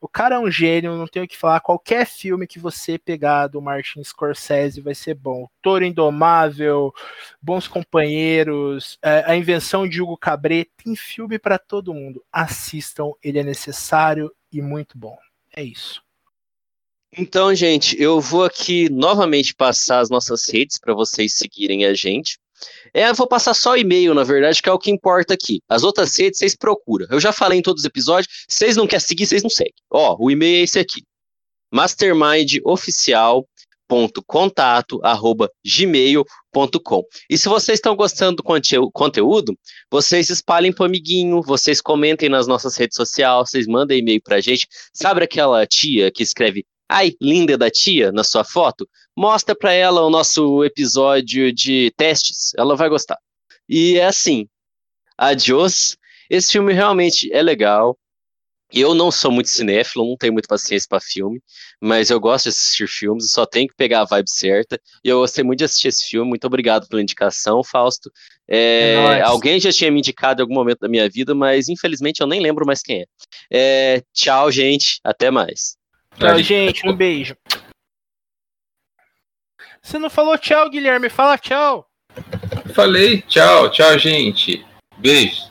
O cara é um gênio, não tenho o que falar. Qualquer filme que você pegar do Martin Scorsese vai ser bom. Toro Indomável, Bons Companheiros, é, A Invenção de Hugo Cabret, tem filme para todo mundo. Assistam, ele é necessário e muito bom. É isso. Então, gente, eu vou aqui novamente passar as nossas redes para vocês seguirem a gente. É, eu vou passar só o e-mail, na verdade, que é o que importa aqui. As outras redes vocês procuram. Eu já falei em todos os episódios. Vocês não querem seguir, vocês não seguem. Ó, o e-mail é esse aqui: mastermindoficial.contato@gmail.com. E se vocês estão gostando do conteúdo, vocês espalhem para amiguinho, vocês comentem nas nossas redes sociais, vocês mandem e-mail pra gente. Sabe aquela tia que escreve Ai, linda da tia na sua foto? Mostra para ela o nosso episódio de testes, ela vai gostar. E é assim. Adiós. Esse filme realmente é legal. Eu não sou muito cinéfilo, não tenho muita paciência para filme, mas eu gosto de assistir filmes, só tenho que pegar a vibe certa. E eu gostei muito de assistir esse filme. Muito obrigado pela indicação, Fausto. É, é alguém já tinha me indicado em algum momento da minha vida, mas infelizmente eu nem lembro mais quem é. é tchau, gente. Até mais. Tchau, gente. Um beijo. Você não falou tchau, Guilherme. Fala tchau. Falei tchau. Tchau, gente. Beijo.